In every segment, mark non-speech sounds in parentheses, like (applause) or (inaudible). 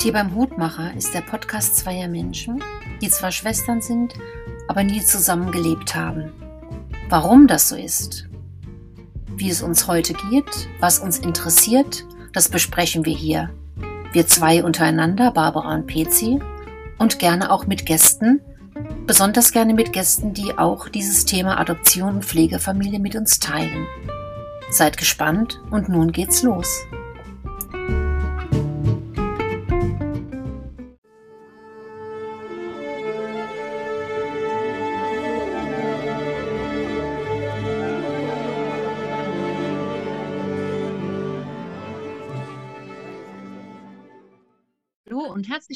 Tee beim Hutmacher ist der Podcast zweier Menschen, die zwar Schwestern sind, aber nie zusammen gelebt haben. Warum das so ist, wie es uns heute geht, was uns interessiert, das besprechen wir hier. Wir zwei untereinander, Barbara und Pezi, und gerne auch mit Gästen, besonders gerne mit Gästen, die auch dieses Thema Adoption und Pflegefamilie mit uns teilen. Seid gespannt und nun geht's los.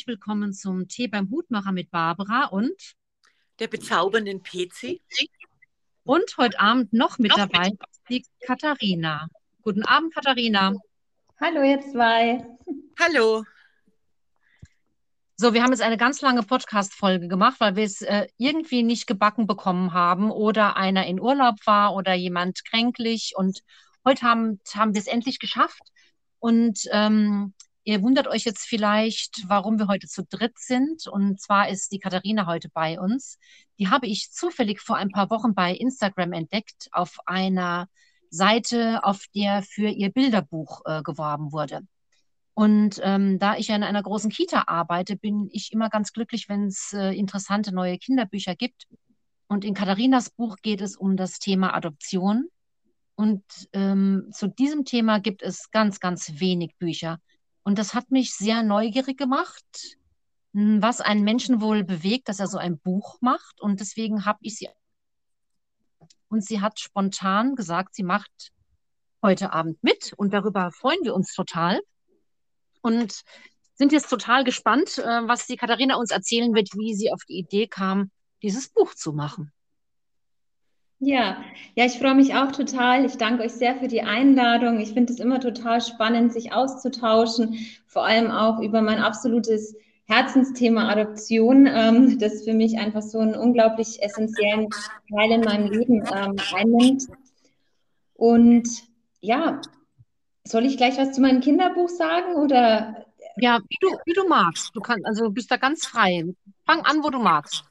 Herzlich willkommen zum Tee beim Hutmacher mit Barbara und der bezaubernden PC. Und heute Abend noch mit noch dabei mit. die Katharina. Guten Abend, Katharina. Hallo, ihr zwei. Hallo. So, wir haben jetzt eine ganz lange Podcast-Folge gemacht, weil wir es äh, irgendwie nicht gebacken bekommen haben oder einer in Urlaub war oder jemand kränklich. Und heute haben, haben wir es endlich geschafft. Und ähm, Ihr wundert euch jetzt vielleicht, warum wir heute zu dritt sind. Und zwar ist die Katharina heute bei uns. Die habe ich zufällig vor ein paar Wochen bei Instagram entdeckt auf einer Seite, auf der für ihr Bilderbuch äh, geworben wurde. Und ähm, da ich ja in einer großen Kita arbeite, bin ich immer ganz glücklich, wenn es äh, interessante neue Kinderbücher gibt. Und in Katharinas Buch geht es um das Thema Adoption. Und ähm, zu diesem Thema gibt es ganz, ganz wenig Bücher. Und das hat mich sehr neugierig gemacht, hm, was einen Menschen wohl bewegt, dass er so ein Buch macht. Und deswegen habe ich sie. Und sie hat spontan gesagt, sie macht heute Abend mit. Und darüber freuen wir uns total. Und sind jetzt total gespannt, äh, was die Katharina uns erzählen wird, wie sie auf die Idee kam, dieses Buch zu machen. Ja, ja, ich freue mich auch total. Ich danke euch sehr für die Einladung. Ich finde es immer total spannend, sich auszutauschen, vor allem auch über mein absolutes Herzensthema Adoption, ähm, das für mich einfach so einen unglaublich essentiellen Teil in meinem Leben ähm, einnimmt. Und ja, soll ich gleich was zu meinem Kinderbuch sagen oder? Ja, wie du, wie du magst. Du kannst, also du bist da ganz frei. Fang an, wo du magst.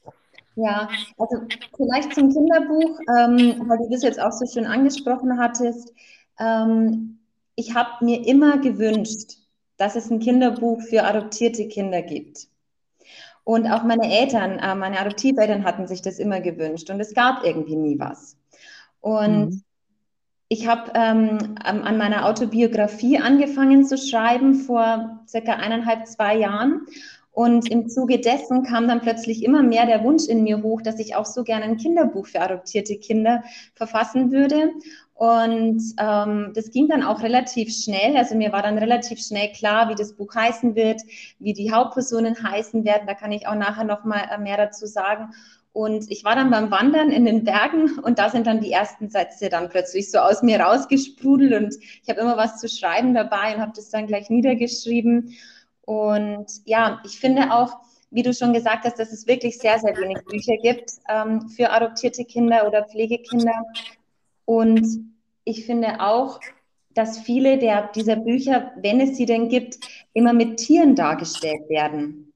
Ja, also vielleicht zum Kinderbuch, ähm, weil du das jetzt auch so schön angesprochen hattest. Ähm, ich habe mir immer gewünscht, dass es ein Kinderbuch für adoptierte Kinder gibt. Und auch meine Eltern, äh, meine Adoptiveltern hatten sich das immer gewünscht und es gab irgendwie nie was. Und mhm. ich habe ähm, an meiner Autobiografie angefangen zu schreiben vor circa eineinhalb, zwei Jahren und im Zuge dessen kam dann plötzlich immer mehr der Wunsch in mir hoch, dass ich auch so gerne ein Kinderbuch für adoptierte Kinder verfassen würde. Und ähm, das ging dann auch relativ schnell. Also mir war dann relativ schnell klar, wie das Buch heißen wird, wie die Hauptpersonen heißen werden. Da kann ich auch nachher noch mal äh, mehr dazu sagen. Und ich war dann beim Wandern in den Bergen und da sind dann die ersten Sätze dann plötzlich so aus mir rausgesprudelt und ich habe immer was zu schreiben dabei und habe das dann gleich niedergeschrieben. Und ja, ich finde auch, wie du schon gesagt hast, dass es wirklich sehr, sehr wenig Bücher gibt ähm, für adoptierte Kinder oder Pflegekinder. Und ich finde auch, dass viele der, dieser Bücher, wenn es sie denn gibt, immer mit Tieren dargestellt werden.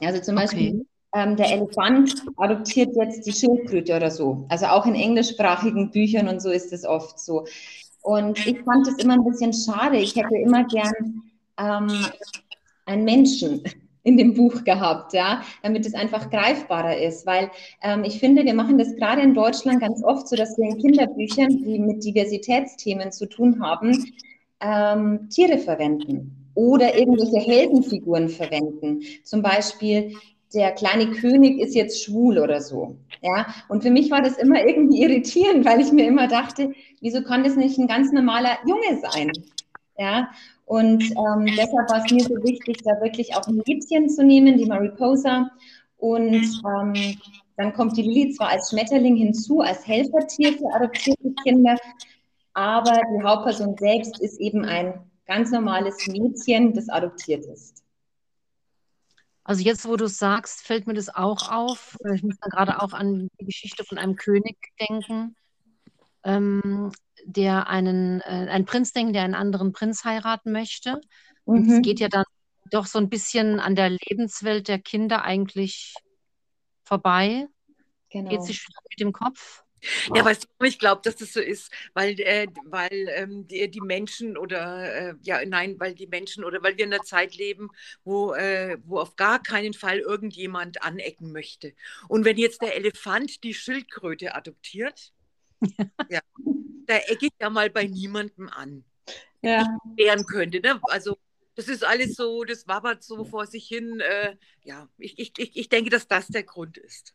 Also zum okay. Beispiel ähm, der Elefant adoptiert jetzt die Schildkröte oder so. Also auch in englischsprachigen Büchern und so ist es oft so. Und ich fand es immer ein bisschen schade. Ich hätte immer gern ähm, einen Menschen in dem Buch gehabt, ja, damit es einfach greifbarer ist, weil ähm, ich finde, wir machen das gerade in Deutschland ganz oft so, dass wir in Kinderbüchern, die mit Diversitätsthemen zu tun haben, ähm, Tiere verwenden oder irgendwelche Heldenfiguren verwenden. Zum Beispiel der kleine König ist jetzt schwul oder so. Ja, und für mich war das immer irgendwie irritierend, weil ich mir immer dachte, wieso kann das nicht ein ganz normaler Junge sein? Ja, und ähm, deshalb war es mir so wichtig, da wirklich auch ein Mädchen zu nehmen, die Mariposa. Und ähm, dann kommt die Lilly zwar als Schmetterling hinzu, als Helfertier für adoptierte Kinder, aber die Hauptperson selbst ist eben ein ganz normales Mädchen, das adoptiert ist. Also jetzt, wo du es sagst, fällt mir das auch auf. Ich muss da gerade auch an die Geschichte von einem König denken. Ähm, der einen, äh, einen Prinz denken, der einen anderen Prinz heiraten möchte. Und es mhm. geht ja dann doch so ein bisschen an der Lebenswelt der Kinder eigentlich vorbei. Genau. Geht sich mit dem Kopf. Ja, weißt du, ich glaube, dass das so ist, weil, äh, weil ähm, die, die, Menschen oder äh, ja, nein, weil die Menschen oder weil wir in einer Zeit leben, wo, äh, wo auf gar keinen Fall irgendjemand anecken möchte. Und wenn jetzt der Elefant die Schildkröte adoptiert, ja, da ecke ich ja mal bei niemandem an. Ja. Ich wehren könnte. Ne? Also das ist alles so, das wabbert so vor sich hin. Äh, ja, ich, ich, ich denke, dass das der Grund ist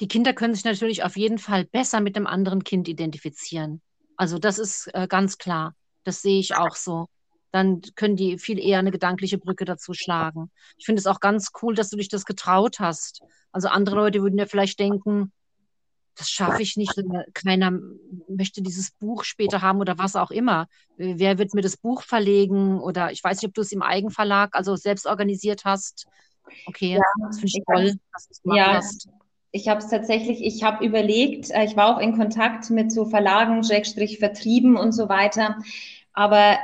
die Kinder können sich natürlich auf jeden Fall besser mit einem anderen Kind identifizieren. Also das ist äh, ganz klar. Das sehe ich auch so. Dann können die viel eher eine gedankliche Brücke dazu schlagen. Ich finde es auch ganz cool, dass du dich das getraut hast. Also andere Leute würden ja vielleicht denken, das schaffe ich nicht. Keiner möchte dieses Buch später haben oder was auch immer. Wer wird mir das Buch verlegen? Oder ich weiß nicht, ob du es im Eigenverlag, also selbst organisiert hast. Okay, ja, das finde ich toll, dass du es gemacht ja, hast. Ich habe es tatsächlich, ich habe überlegt, äh, ich war auch in Kontakt mit so Verlagen, Schrägstrich Vertrieben und so weiter. Aber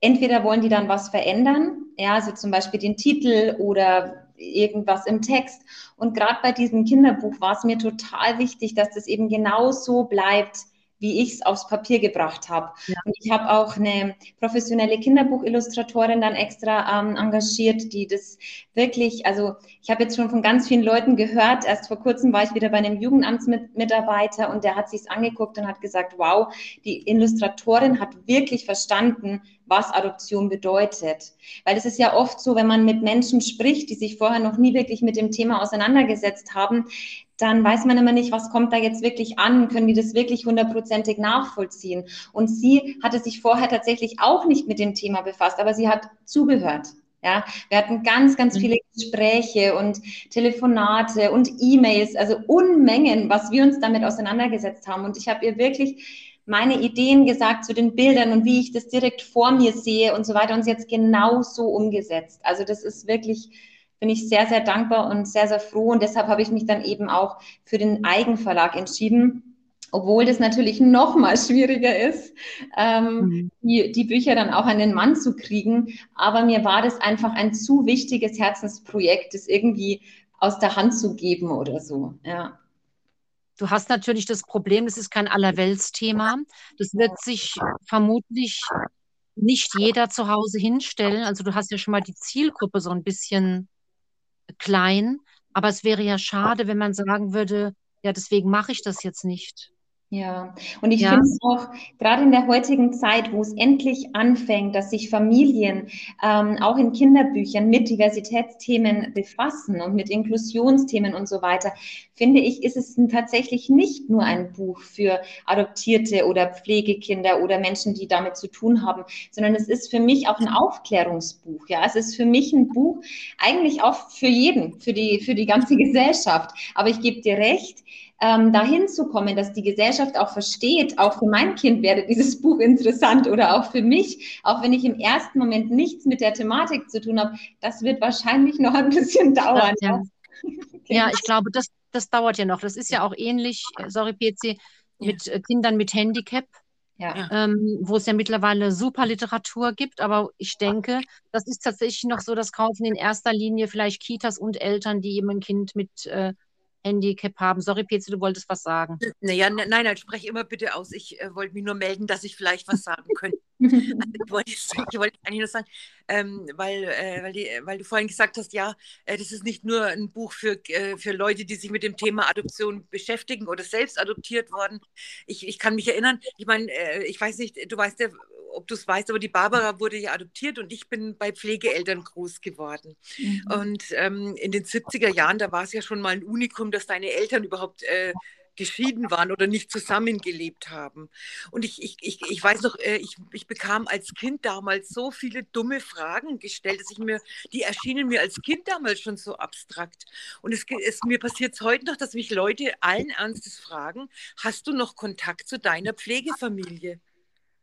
entweder wollen die dann was verändern, ja, also zum Beispiel den Titel oder irgendwas im Text. Und gerade bei diesem Kinderbuch war es mir total wichtig, dass das eben genau so bleibt, wie ich es aufs Papier gebracht habe. Ja. Und ich habe auch eine professionelle Kinderbuchillustratorin dann extra ähm, engagiert, die das wirklich, also ich habe jetzt schon von ganz vielen Leuten gehört, erst vor kurzem war ich wieder bei einem Jugendamtsmitarbeiter und der hat sich angeguckt und hat gesagt, wow, die Illustratorin hat wirklich verstanden, was Adoption bedeutet. Weil es ist ja oft so, wenn man mit Menschen spricht, die sich vorher noch nie wirklich mit dem Thema auseinandergesetzt haben, dann weiß man immer nicht, was kommt da jetzt wirklich an, können die das wirklich hundertprozentig nachvollziehen. Und sie hatte sich vorher tatsächlich auch nicht mit dem Thema befasst, aber sie hat zugehört. Ja, wir hatten ganz, ganz viele mhm. Gespräche und Telefonate und E-Mails, also Unmengen, was wir uns damit auseinandergesetzt haben. Und ich habe ihr wirklich meine Ideen gesagt zu den Bildern und wie ich das direkt vor mir sehe und so weiter und sie jetzt genau so umgesetzt. Also das ist wirklich bin ich sehr, sehr dankbar und sehr, sehr froh. Und deshalb habe ich mich dann eben auch für den Eigenverlag entschieden. Obwohl das natürlich noch mal schwieriger ist, ähm, mhm. die, die Bücher dann auch an den Mann zu kriegen. Aber mir war das einfach ein zu wichtiges Herzensprojekt, das irgendwie aus der Hand zu geben oder so. Ja. Du hast natürlich das Problem, das ist kein Allerweltsthema. Das wird sich vermutlich nicht jeder zu Hause hinstellen. Also du hast ja schon mal die Zielgruppe so ein bisschen klein. Aber es wäre ja schade, wenn man sagen würde, ja, deswegen mache ich das jetzt nicht. Ja, und ich ja. finde es auch gerade in der heutigen Zeit, wo es endlich anfängt, dass sich Familien ähm, auch in Kinderbüchern mit Diversitätsthemen befassen und mit Inklusionsthemen und so weiter, finde ich, ist es tatsächlich nicht nur ein Buch für Adoptierte oder Pflegekinder oder Menschen, die damit zu tun haben, sondern es ist für mich auch ein Aufklärungsbuch. Ja, es ist für mich ein Buch eigentlich auch für jeden, für die, für die ganze (laughs) Gesellschaft. Aber ich gebe dir recht, ähm, dahin zu kommen, dass die Gesellschaft auch versteht, auch für mein Kind wäre dieses Buch interessant oder auch für mich, auch wenn ich im ersten Moment nichts mit der Thematik zu tun habe, das wird wahrscheinlich noch ein bisschen dauern. Ja, (laughs) ja ich glaube, das, das dauert ja noch. Das ist ja auch ähnlich, äh, sorry PC, mit ja. Äh, Kindern mit Handicap. Ja. Ähm, wo es ja mittlerweile super Literatur gibt, aber ich denke, das ist tatsächlich noch so, das kaufen in erster Linie vielleicht Kitas und Eltern, die eben ein Kind mit äh, Handicap haben. Sorry, Petze, du wolltest was sagen. Naja, nein, nein, sprech immer bitte aus. Ich äh, wollte mich nur melden, dass ich vielleicht was sagen könnte. (laughs) also, ich, wollte, ich wollte eigentlich nur sagen, ähm, weil, äh, weil, die, weil, du vorhin gesagt hast, ja, äh, das ist nicht nur ein Buch für, äh, für Leute, die sich mit dem Thema Adoption beschäftigen oder selbst adoptiert worden. Ich, ich kann mich erinnern, ich meine, äh, ich weiß nicht, du weißt ja, ob du es weißt, aber die Barbara wurde ja adoptiert und ich bin bei Pflegeeltern groß geworden. Mhm. Und ähm, in den 70er Jahren, da war es ja schon mal ein Unikum, dass deine Eltern überhaupt äh, geschieden waren oder nicht zusammengelebt haben. Und ich, ich, ich, ich weiß noch, äh, ich, ich bekam als Kind damals so viele dumme Fragen gestellt, dass ich mir, die erschienen mir als Kind damals schon so abstrakt. Und es, es mir passiert es heute noch, dass mich Leute allen Ernstes fragen, hast du noch Kontakt zu deiner Pflegefamilie?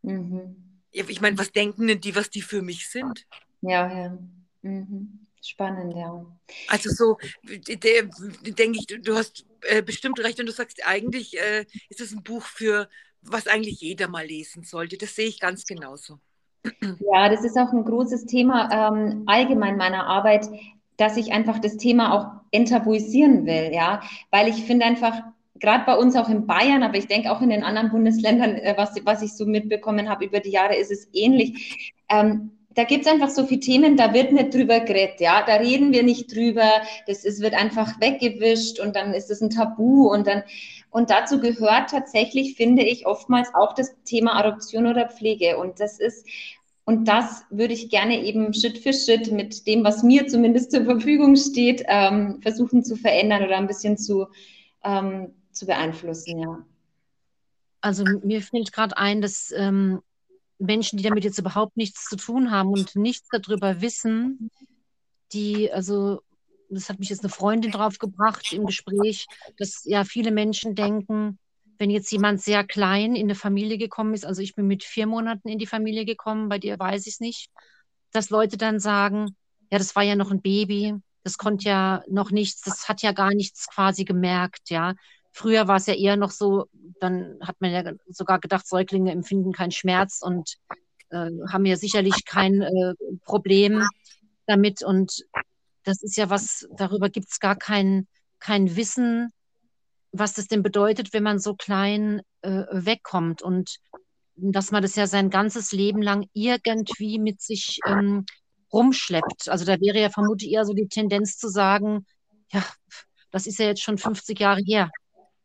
Mhm. Ich meine, was denken denn die, was die für mich sind? Ja, ja. Mhm. Spannend, ja. Also so, denke ich, du hast äh, bestimmt recht, wenn du sagst, eigentlich äh, ist es ein Buch für, was eigentlich jeder mal lesen sollte. Das sehe ich ganz genauso. Ja, das ist auch ein großes Thema ähm, allgemein meiner Arbeit, dass ich einfach das Thema auch enttabuisieren will, ja, weil ich finde einfach, gerade bei uns auch in Bayern, aber ich denke auch in den anderen Bundesländern, äh, was, was ich so mitbekommen habe über die Jahre, ist es ähnlich. Ähm, da gibt es einfach so viele Themen, da wird nicht drüber geredet, ja, da reden wir nicht drüber, das ist, wird einfach weggewischt und dann ist es ein Tabu und dann, und dazu gehört tatsächlich, finde ich, oftmals auch das Thema Adoption oder Pflege und das ist, und das würde ich gerne eben Schritt für Schritt mit dem, was mir zumindest zur Verfügung steht, ähm, versuchen zu verändern oder ein bisschen zu, ähm, zu beeinflussen, ja. Also mir fällt gerade ein, dass ähm, Menschen, die damit jetzt überhaupt nichts zu tun haben und nichts darüber wissen, die, also das hat mich jetzt eine Freundin drauf gebracht im Gespräch, dass ja viele Menschen denken, wenn jetzt jemand sehr klein in eine Familie gekommen ist, also ich bin mit vier Monaten in die Familie gekommen, bei dir weiß ich es nicht, dass Leute dann sagen, ja, das war ja noch ein Baby, das konnte ja noch nichts, das hat ja gar nichts quasi gemerkt, ja. Früher war es ja eher noch so, dann hat man ja sogar gedacht, Säuglinge empfinden keinen Schmerz und äh, haben ja sicherlich kein äh, Problem damit. Und das ist ja was, darüber gibt es gar kein, kein Wissen, was das denn bedeutet, wenn man so klein äh, wegkommt. Und dass man das ja sein ganzes Leben lang irgendwie mit sich ähm, rumschleppt. Also da wäre ja vermutlich eher so die Tendenz zu sagen, ja, das ist ja jetzt schon 50 Jahre her.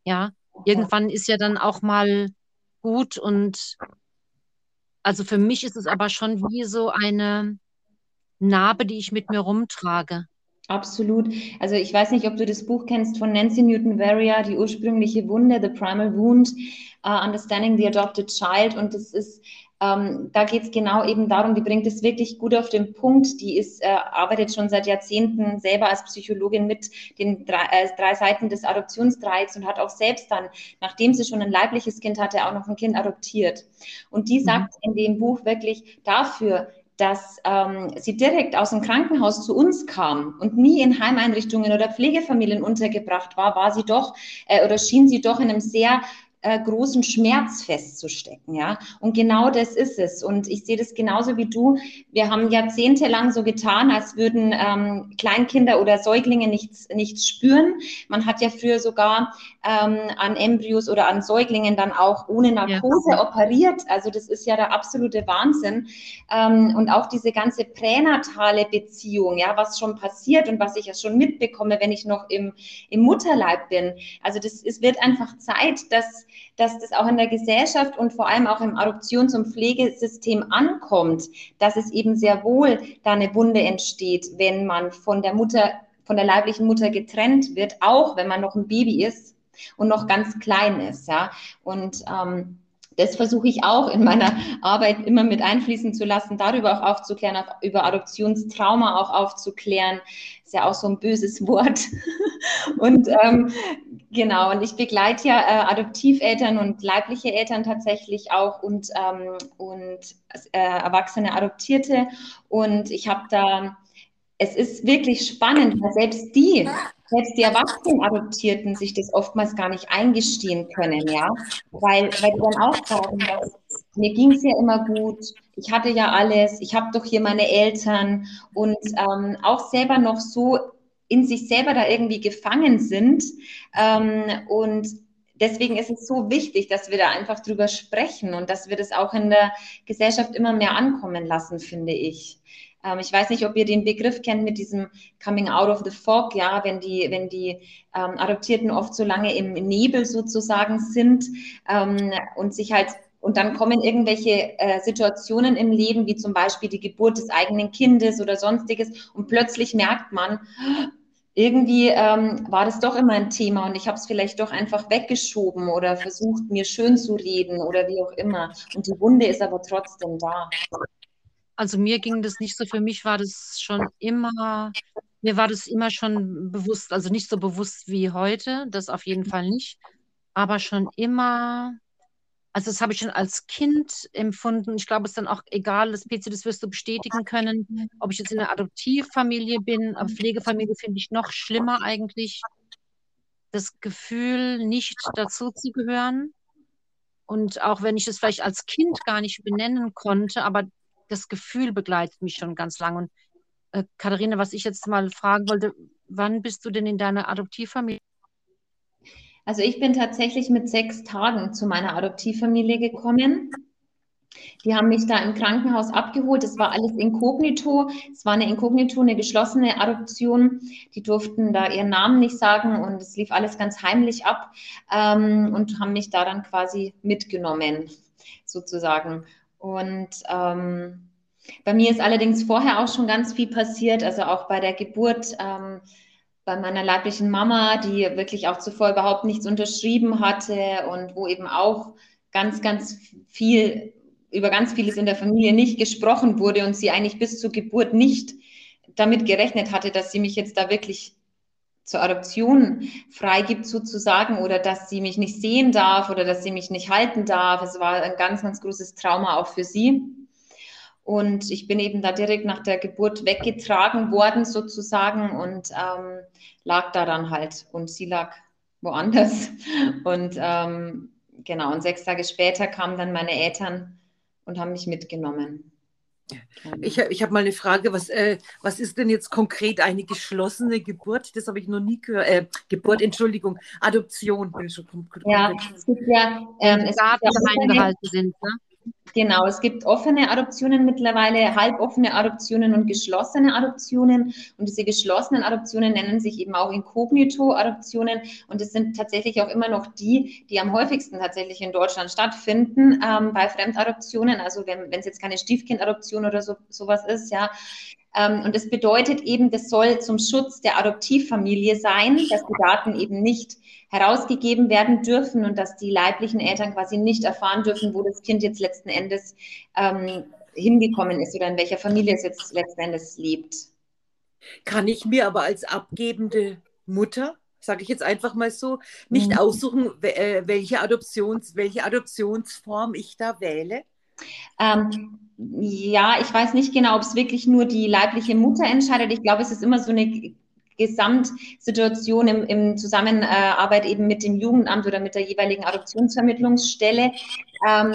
Ja, irgendwann ist ja dann auch mal gut und also für mich ist es aber schon wie so eine Narbe, die ich mit mir rumtrage. Absolut. Also ich weiß nicht, ob du das Buch kennst von Nancy Newton Varia, die ursprüngliche Wunde, The Primal Wound, uh, Understanding the Adopted Child. Und das ist ähm, da geht es genau eben darum, die bringt es wirklich gut auf den Punkt. Die ist, äh, arbeitet schon seit Jahrzehnten selber als Psychologin mit den drei, äh, drei Seiten des Adoptionsdreiecks und hat auch selbst dann, nachdem sie schon ein leibliches Kind hatte, auch noch ein Kind adoptiert. Und die mhm. sagt in dem Buch wirklich dafür, dass ähm, sie direkt aus dem Krankenhaus zu uns kam und nie in Heimeinrichtungen oder Pflegefamilien untergebracht war, war sie doch äh, oder schien sie doch in einem sehr äh, großen Schmerz festzustecken, ja. Und genau das ist es. Und ich sehe das genauso wie du. Wir haben jahrzehntelang so getan, als würden ähm, Kleinkinder oder Säuglinge nichts, nichts spüren. Man hat ja früher sogar ähm, an Embryos oder an Säuglingen dann auch ohne Narkose ja. operiert. Also das ist ja der absolute Wahnsinn. Ähm, und auch diese ganze pränatale Beziehung, ja, was schon passiert und was ich ja schon mitbekomme, wenn ich noch im, im Mutterleib bin. Also das es wird einfach Zeit, dass dass das auch in der Gesellschaft und vor allem auch im Adoptions- und Pflegesystem ankommt, dass es eben sehr wohl da eine Wunde entsteht, wenn man von der Mutter, von der leiblichen Mutter getrennt wird, auch wenn man noch ein Baby ist und noch ganz klein ist, ja. Und ähm, das versuche ich auch in meiner Arbeit immer mit einfließen zu lassen, darüber auch aufzuklären, auch über Adoptionstrauma auch aufzuklären. Ist ja auch so ein böses Wort. (laughs) und ähm, genau, und ich begleite ja äh, Adoptiveltern und leibliche Eltern tatsächlich auch und, ähm, und äh, erwachsene Adoptierte. Und ich habe da, es ist wirklich spannend, weil selbst die selbst die erwachsenen Adoptierten sich das oftmals gar nicht eingestehen können, ja, weil, weil die dann auch sagen, mir ging es ja immer gut, ich hatte ja alles, ich habe doch hier meine Eltern und ähm, auch selber noch so in sich selber da irgendwie gefangen sind ähm, und deswegen ist es so wichtig, dass wir da einfach drüber sprechen und dass wir das auch in der Gesellschaft immer mehr ankommen lassen, finde ich. Ähm, ich weiß nicht, ob ihr den Begriff kennt mit diesem Coming out of the fog, ja, wenn die, wenn die ähm, Adoptierten oft so lange im Nebel sozusagen sind ähm, und sich halt und dann kommen irgendwelche äh, Situationen im Leben, wie zum Beispiel die Geburt des eigenen Kindes oder sonstiges, und plötzlich merkt man, irgendwie ähm, war das doch immer ein Thema und ich habe es vielleicht doch einfach weggeschoben oder versucht, mir schön zu reden oder wie auch immer. Und die Wunde ist aber trotzdem da. Also mir ging das nicht so. Für mich war das schon immer, mir war das immer schon bewusst, also nicht so bewusst wie heute, das auf jeden Fall nicht, aber schon immer, also das habe ich schon als Kind empfunden. Ich glaube, es ist dann auch egal, das PC, das wirst du bestätigen können, ob ich jetzt in einer Adoptivfamilie bin, aber Pflegefamilie finde ich noch schlimmer eigentlich. Das Gefühl, nicht dazu zu gehören. Und auch wenn ich es vielleicht als Kind gar nicht benennen konnte, aber das Gefühl begleitet mich schon ganz lange. Und äh, Katharina, was ich jetzt mal fragen wollte, wann bist du denn in deiner Adoptivfamilie? Also ich bin tatsächlich mit sechs Tagen zu meiner Adoptivfamilie gekommen. Die haben mich da im Krankenhaus abgeholt. Es war alles inkognito. Es war eine inkognito, eine geschlossene Adoption. Die durften da ihren Namen nicht sagen und es lief alles ganz heimlich ab ähm, und haben mich da dann quasi mitgenommen, sozusagen. Und ähm, bei mir ist allerdings vorher auch schon ganz viel passiert, also auch bei der Geburt. Ähm, bei meiner leiblichen Mama, die wirklich auch zuvor überhaupt nichts unterschrieben hatte und wo eben auch ganz, ganz viel über ganz vieles in der Familie nicht gesprochen wurde und sie eigentlich bis zur Geburt nicht damit gerechnet hatte, dass sie mich jetzt da wirklich zur Adoption freigibt sozusagen oder dass sie mich nicht sehen darf oder dass sie mich nicht halten darf. Es war ein ganz, ganz großes Trauma auch für sie. Und ich bin eben da direkt nach der Geburt weggetragen worden sozusagen und ähm, lag da dann halt. Und sie lag woanders. (laughs) Und ähm, genau, und sechs Tage später kamen dann meine Eltern und haben mich mitgenommen. Ich, ich habe mal eine Frage, was, äh, was ist denn jetzt konkret eine geschlossene Geburt? Das habe ich noch nie gehört. Äh, Geburt, Entschuldigung, Adoption. Ja, es gibt ja, ähm, es Daten geheim gehalten sind. Ne? Genau, es gibt offene Adoptionen mittlerweile, halboffene Adoptionen und geschlossene Adoptionen. Und diese geschlossenen Adoptionen nennen sich eben auch Inkognito-Adoptionen. Und es sind tatsächlich auch immer noch die, die am häufigsten tatsächlich in Deutschland stattfinden ähm, bei Fremdadoptionen. Also wenn es jetzt keine Stiefkindadoption oder so, sowas ist, ja. Ähm, und das bedeutet eben, das soll zum Schutz der Adoptivfamilie sein, dass die Daten eben nicht herausgegeben werden dürfen und dass die leiblichen Eltern quasi nicht erfahren dürfen, wo das Kind jetzt letzten Endes ähm, hingekommen ist oder in welcher Familie es jetzt letzten Endes lebt. Kann ich mir aber als abgebende Mutter, sage ich jetzt einfach mal so, nicht mhm. aussuchen, äh, welche, Adoptions, welche Adoptionsform ich da wähle? Ähm, ja, ich weiß nicht genau, ob es wirklich nur die leibliche Mutter entscheidet. Ich glaube, es ist immer so eine Gesamtsituation im, im Zusammenarbeit eben mit dem Jugendamt oder mit der jeweiligen Adoptionsvermittlungsstelle. Ähm,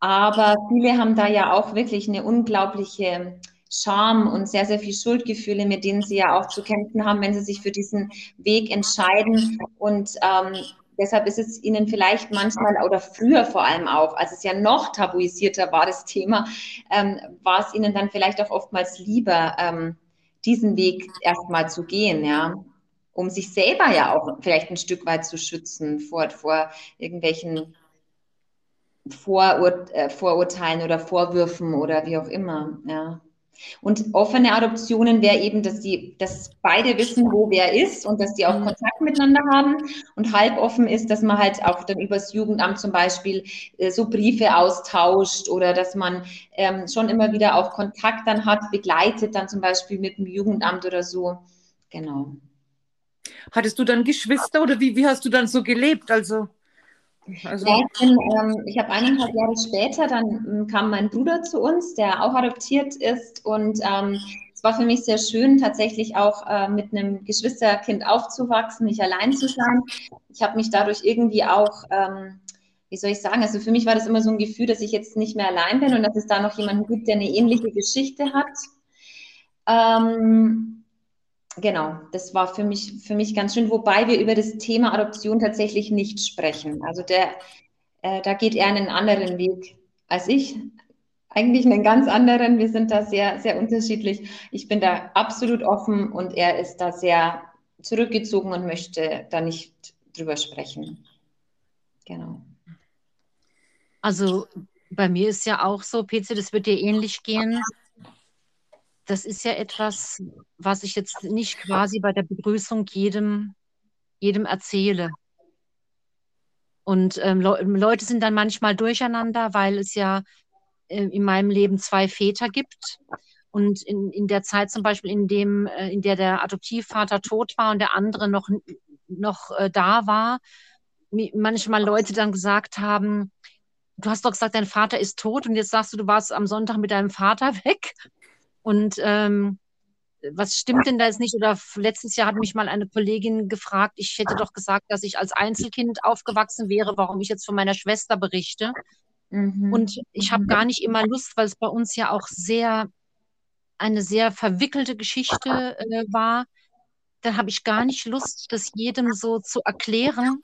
aber viele haben da ja auch wirklich eine unglaubliche Scham und sehr, sehr viel Schuldgefühle, mit denen sie ja auch zu kämpfen haben, wenn sie sich für diesen Weg entscheiden. Und ähm, deshalb ist es ihnen vielleicht manchmal oder früher vor allem auch, als es ja noch tabuisierter war, das Thema, ähm, war es ihnen dann vielleicht auch oftmals lieber, ähm, diesen Weg erstmal zu gehen, ja, um sich selber ja auch vielleicht ein Stück weit zu schützen vor, vor irgendwelchen Vorur äh, Vorurteilen oder Vorwürfen oder wie auch immer, ja. Und offene Adoptionen wäre eben, dass die, dass beide wissen, wo wer ist und dass die auch mhm. Kontakt miteinander haben. Und halboffen ist, dass man halt auch dann übers Jugendamt zum Beispiel äh, so Briefe austauscht oder dass man ähm, schon immer wieder auch Kontakt dann hat, begleitet dann zum Beispiel mit dem Jugendamt oder so. Genau. Hattest du dann Geschwister oder wie, wie hast du dann so gelebt? Also also ja, ich, ähm, ich habe eineinhalb Jahre später, dann ähm, kam mein Bruder zu uns, der auch adoptiert ist. Und ähm, es war für mich sehr schön, tatsächlich auch äh, mit einem Geschwisterkind aufzuwachsen, nicht allein zu sein. Ich habe mich dadurch irgendwie auch, ähm, wie soll ich sagen, also für mich war das immer so ein Gefühl, dass ich jetzt nicht mehr allein bin und dass es da noch jemanden gibt, der eine ähnliche Geschichte hat. Ähm, genau, das war für mich, für mich ganz schön, wobei wir über das Thema Adoption tatsächlich nicht sprechen. Also der, äh, da geht er einen anderen Weg als ich. Eigentlich einen ganz anderen. Wir sind da sehr, sehr unterschiedlich. Ich bin da absolut offen und er ist da sehr zurückgezogen und möchte da nicht drüber sprechen. Genau. Also bei mir ist ja auch so, PC, das wird dir ähnlich gehen das ist ja etwas, was ich jetzt nicht quasi bei der Begrüßung jedem, jedem erzähle. Und ähm, Le Leute sind dann manchmal durcheinander, weil es ja äh, in meinem Leben zwei Väter gibt. Und in, in der Zeit zum Beispiel, in, dem, äh, in der der Adoptivvater tot war und der andere noch, noch äh, da war, manchmal Leute dann gesagt haben, du hast doch gesagt, dein Vater ist tot und jetzt sagst du, du warst am Sonntag mit deinem Vater (laughs) weg. Und ähm, was stimmt denn da jetzt nicht? Oder letztes Jahr hat mich mal eine Kollegin gefragt, ich hätte doch gesagt, dass ich als Einzelkind aufgewachsen wäre, warum ich jetzt von meiner Schwester berichte. Mhm. Und ich habe gar nicht immer Lust, weil es bei uns ja auch sehr eine sehr verwickelte Geschichte äh, war. Dann habe ich gar nicht Lust, das jedem so zu erklären.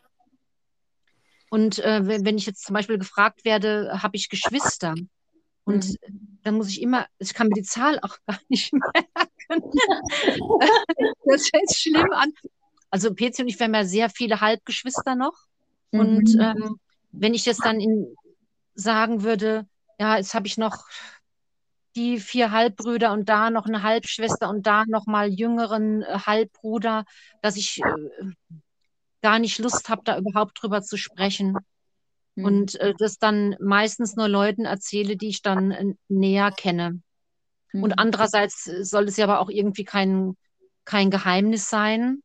Und äh, wenn ich jetzt zum Beispiel gefragt werde, habe ich Geschwister? Und mhm. dann muss ich immer, ich kann mir die Zahl auch (laughs) gar nicht merken. (laughs) das fällt schlimm an. Also Pezi und ich, wir haben ja sehr viele Halbgeschwister noch. Mhm. Und ähm, wenn ich jetzt dann in, sagen würde, ja, jetzt habe ich noch die vier Halbbrüder und da noch eine Halbschwester und da noch mal jüngeren äh, Halbbruder, dass ich äh, gar nicht Lust habe, da überhaupt drüber zu sprechen. Mhm. Und äh, das dann meistens nur Leuten erzähle, die ich dann äh, näher kenne. Mhm. Und andererseits soll es ja aber auch irgendwie kein, kein Geheimnis sein.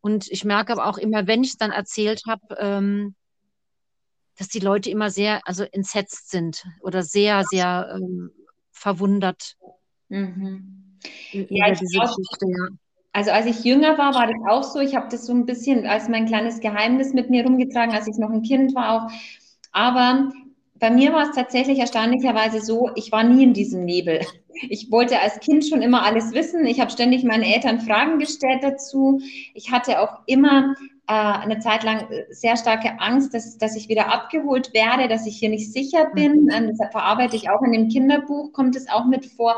Und ich merke aber auch immer, wenn ich es dann erzählt habe, ähm, dass die Leute immer sehr, also entsetzt sind oder sehr, sehr ähm, verwundert. Mhm. Ja, Geschichte, ja. Also als ich jünger war, war das auch so. Ich habe das so ein bisschen als mein kleines Geheimnis mit mir rumgetragen, als ich noch ein Kind war auch. Aber bei mir war es tatsächlich erstaunlicherweise so, ich war nie in diesem Nebel. Ich wollte als Kind schon immer alles wissen. Ich habe ständig meinen Eltern Fragen gestellt dazu. Ich hatte auch immer äh, eine Zeit lang sehr starke Angst, dass, dass ich wieder abgeholt werde, dass ich hier nicht sicher bin. Mhm. Das verarbeite ich auch in dem Kinderbuch, kommt es auch mit vor.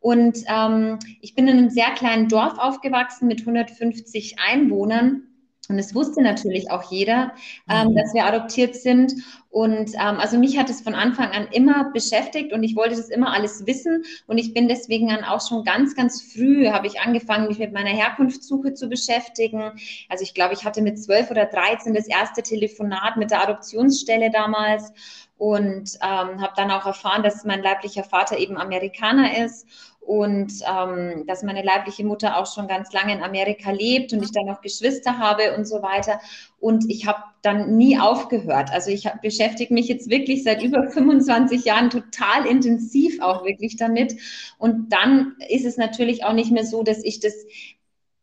Und ähm, ich bin in einem sehr kleinen Dorf aufgewachsen mit 150 Einwohnern. Und es wusste natürlich auch jeder, ähm, mhm. dass wir adoptiert sind. Und ähm, also mich hat es von Anfang an immer beschäftigt und ich wollte das immer alles wissen. Und ich bin deswegen dann auch schon ganz, ganz früh, habe ich angefangen, mich mit meiner Herkunftssuche zu beschäftigen. Also ich glaube, ich hatte mit zwölf oder dreizehn das erste Telefonat mit der Adoptionsstelle damals und ähm, habe dann auch erfahren, dass mein leiblicher Vater eben Amerikaner ist und ähm, dass meine leibliche Mutter auch schon ganz lange in Amerika lebt und ich dann noch Geschwister habe und so weiter. Und ich habe dann nie aufgehört. Also ich beschäftige mich jetzt wirklich seit über 25 Jahren total intensiv auch wirklich damit. Und dann ist es natürlich auch nicht mehr so, dass ich das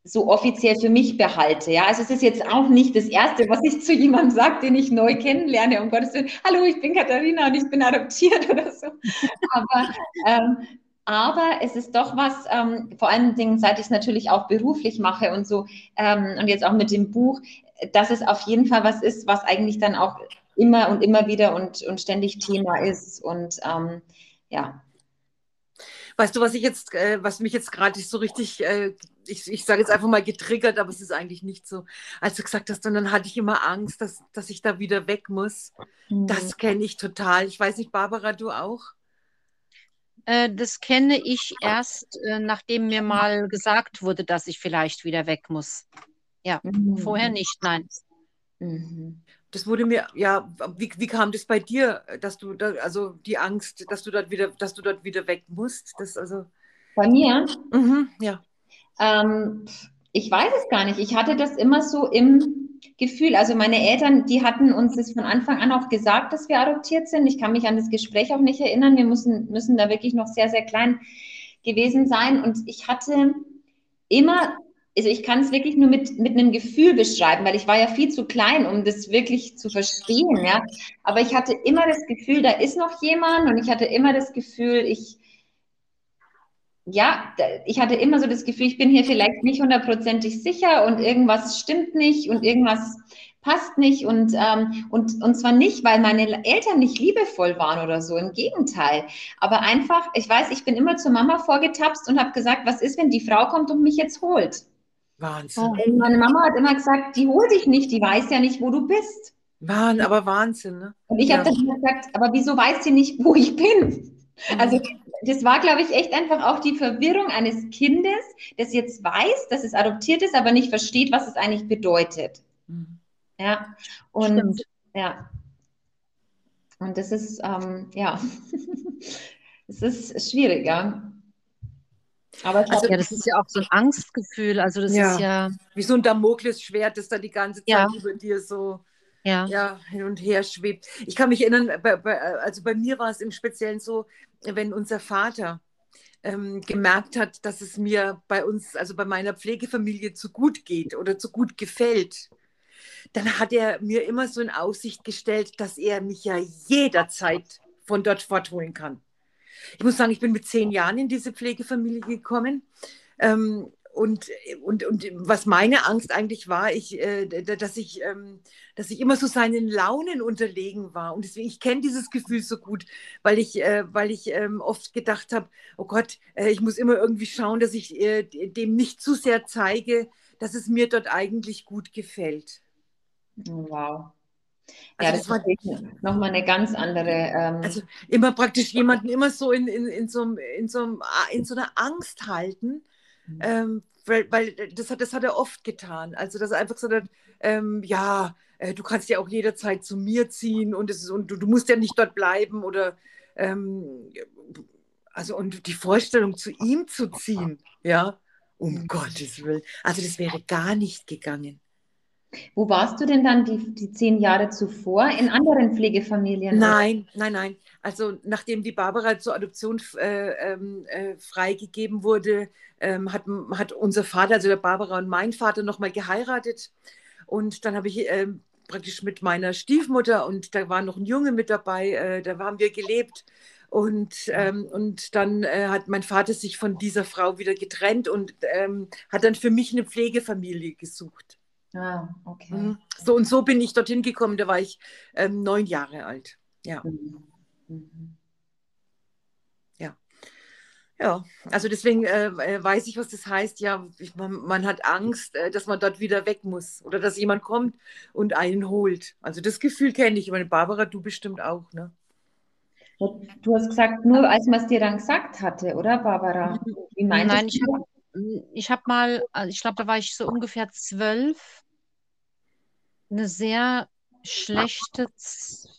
so offiziell für mich behalte. Ja, also es ist jetzt auch nicht das Erste, was ich zu jemandem sage, den ich neu kennenlerne, um Gottes Willen, hallo, ich bin Katharina und ich bin adoptiert (laughs) oder so. Aber ähm, aber es ist doch was, ähm, vor allen Dingen, seit ich es natürlich auch beruflich mache und so, ähm, und jetzt auch mit dem Buch, dass es auf jeden Fall was ist, was eigentlich dann auch immer und immer wieder und, und ständig Thema ist. Und ähm, ja. Weißt du, was ich jetzt, äh, was mich jetzt gerade so richtig, äh, ich, ich sage jetzt einfach mal getriggert, aber es ist eigentlich nicht so. Als du gesagt hast, und dann hatte ich immer Angst, dass, dass ich da wieder weg muss. Mhm. Das kenne ich total. Ich weiß nicht, Barbara, du auch? Äh, das kenne ich erst, äh, nachdem mir mal gesagt wurde, dass ich vielleicht wieder weg muss. Ja, mhm. vorher nicht, nein. Mhm. Das wurde mir, ja, wie, wie kam das bei dir, dass du da, also die Angst, dass du dort wieder, dass du dort wieder weg musst? Das also. Bei mir? Mhm, ja. Ähm, ich weiß es gar nicht. Ich hatte das immer so im Gefühl. Also meine Eltern, die hatten uns das von Anfang an auch gesagt, dass wir adoptiert sind. Ich kann mich an das Gespräch auch nicht erinnern. Wir müssen, müssen da wirklich noch sehr, sehr klein gewesen sein. Und ich hatte immer, also ich kann es wirklich nur mit, mit einem Gefühl beschreiben, weil ich war ja viel zu klein, um das wirklich zu verstehen. Ja? Aber ich hatte immer das Gefühl, da ist noch jemand und ich hatte immer das Gefühl, ich, ja, ich hatte immer so das Gefühl, ich bin hier vielleicht nicht hundertprozentig sicher und irgendwas stimmt nicht und irgendwas passt nicht und, ähm, und, und zwar nicht, weil meine Eltern nicht liebevoll waren oder so, im Gegenteil. Aber einfach, ich weiß, ich bin immer zur Mama vorgetapst und habe gesagt, was ist, wenn die Frau kommt und mich jetzt holt? Wahnsinn. Und meine Mama hat immer gesagt, die holt dich nicht, die weiß ja nicht, wo du bist. Wahnsinn, aber Wahnsinn, ne? Und ich ja. habe dann gesagt, aber wieso weiß sie nicht, wo ich bin? Also mhm das war, glaube ich, echt einfach auch die Verwirrung eines Kindes, das jetzt weiß, dass es adoptiert ist, aber nicht versteht, was es eigentlich bedeutet. Mhm. Ja, und Stimmt. ja. Und das ist, ähm, ja, (laughs) es ist schwierig, ja. Aber also, ja, das ist ja auch so ein Angstgefühl. Also das ja. ist ja. Wie so ein Damoklesschwert, das da die ganze Zeit ja. über dir so ja. ja. hin und her schwebt. Ich kann mich erinnern, bei, bei, also bei mir war es im Speziellen so, wenn unser Vater ähm, gemerkt hat, dass es mir bei uns, also bei meiner Pflegefamilie zu gut geht oder zu gut gefällt, dann hat er mir immer so in Aussicht gestellt, dass er mich ja jederzeit von dort fortholen kann. Ich muss sagen, ich bin mit zehn Jahren in diese Pflegefamilie gekommen. Ähm, und, und, und was meine Angst eigentlich war, ich, äh, dass, ich, ähm, dass ich immer so seinen Launen unterlegen war. Und deswegen, ich kenne dieses Gefühl so gut, weil ich, äh, weil ich ähm, oft gedacht habe, oh Gott, äh, ich muss immer irgendwie schauen, dass ich äh, dem nicht zu sehr zeige, dass es mir dort eigentlich gut gefällt. Wow. Ja, also das, das war nochmal eine ganz andere. Ähm also immer praktisch jemanden immer so in, in, in, so, in, so, in so einer Angst halten, Mhm. Ähm, weil, weil das, hat, das hat er oft getan. Also, dass er einfach gesagt hat, ähm, ja, äh, du kannst ja auch jederzeit zu mir ziehen und, es ist, und du, du musst ja nicht dort bleiben oder ähm, also und die Vorstellung, zu ihm zu ziehen, ja, um mhm. Gottes Willen. Also das wäre gar nicht gegangen. Wo warst du denn dann die, die zehn Jahre zuvor? In anderen Pflegefamilien? Nein, nein, nein. Also nachdem die Barbara zur Adoption äh, ähm, äh, freigegeben wurde, ähm, hat, hat unser Vater, also der Barbara und mein Vater, nochmal geheiratet. Und dann habe ich äh, praktisch mit meiner Stiefmutter und da war noch ein Junge mit dabei, äh, da haben wir gelebt. Und, ähm, und dann äh, hat mein Vater sich von dieser Frau wieder getrennt und ähm, hat dann für mich eine Pflegefamilie gesucht. Ah, okay. Mhm. So und so bin ich dorthin gekommen, da war ich ähm, neun Jahre alt. Ja. Mhm. mhm. Ja. Ja, also deswegen äh, äh, weiß ich, was das heißt. Ja, ich, man, man, hat Angst, äh, dass man dort wieder weg muss oder dass jemand kommt und einen holt. Also das Gefühl kenne ich. Ich meine, Barbara, du bestimmt auch, ne? Du hast gesagt, nur als man es dir dann gesagt hatte, oder Barbara? Wie meinst Nein, ich habe ich habe mal, also ich glaube, da war ich so ungefähr zwölf, eine sehr schlechte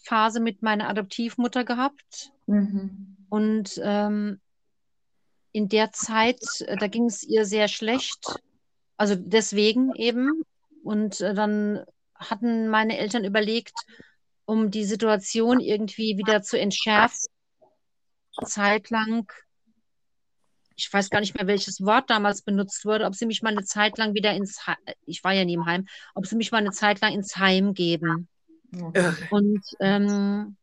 Phase mit meiner Adoptivmutter gehabt. Mhm. Und ähm, in der Zeit, äh, da ging es ihr sehr schlecht. Also deswegen eben. Und äh, dann hatten meine Eltern überlegt, um die Situation irgendwie wieder zu entschärfen, zeitlang ich weiß gar nicht mehr, welches Wort damals benutzt wurde, ob sie mich mal eine Zeit lang wieder ins, Heim, ich war ja nie im Heim, ob sie mich mal eine Zeit lang ins Heim geben. Ja. Und ähm,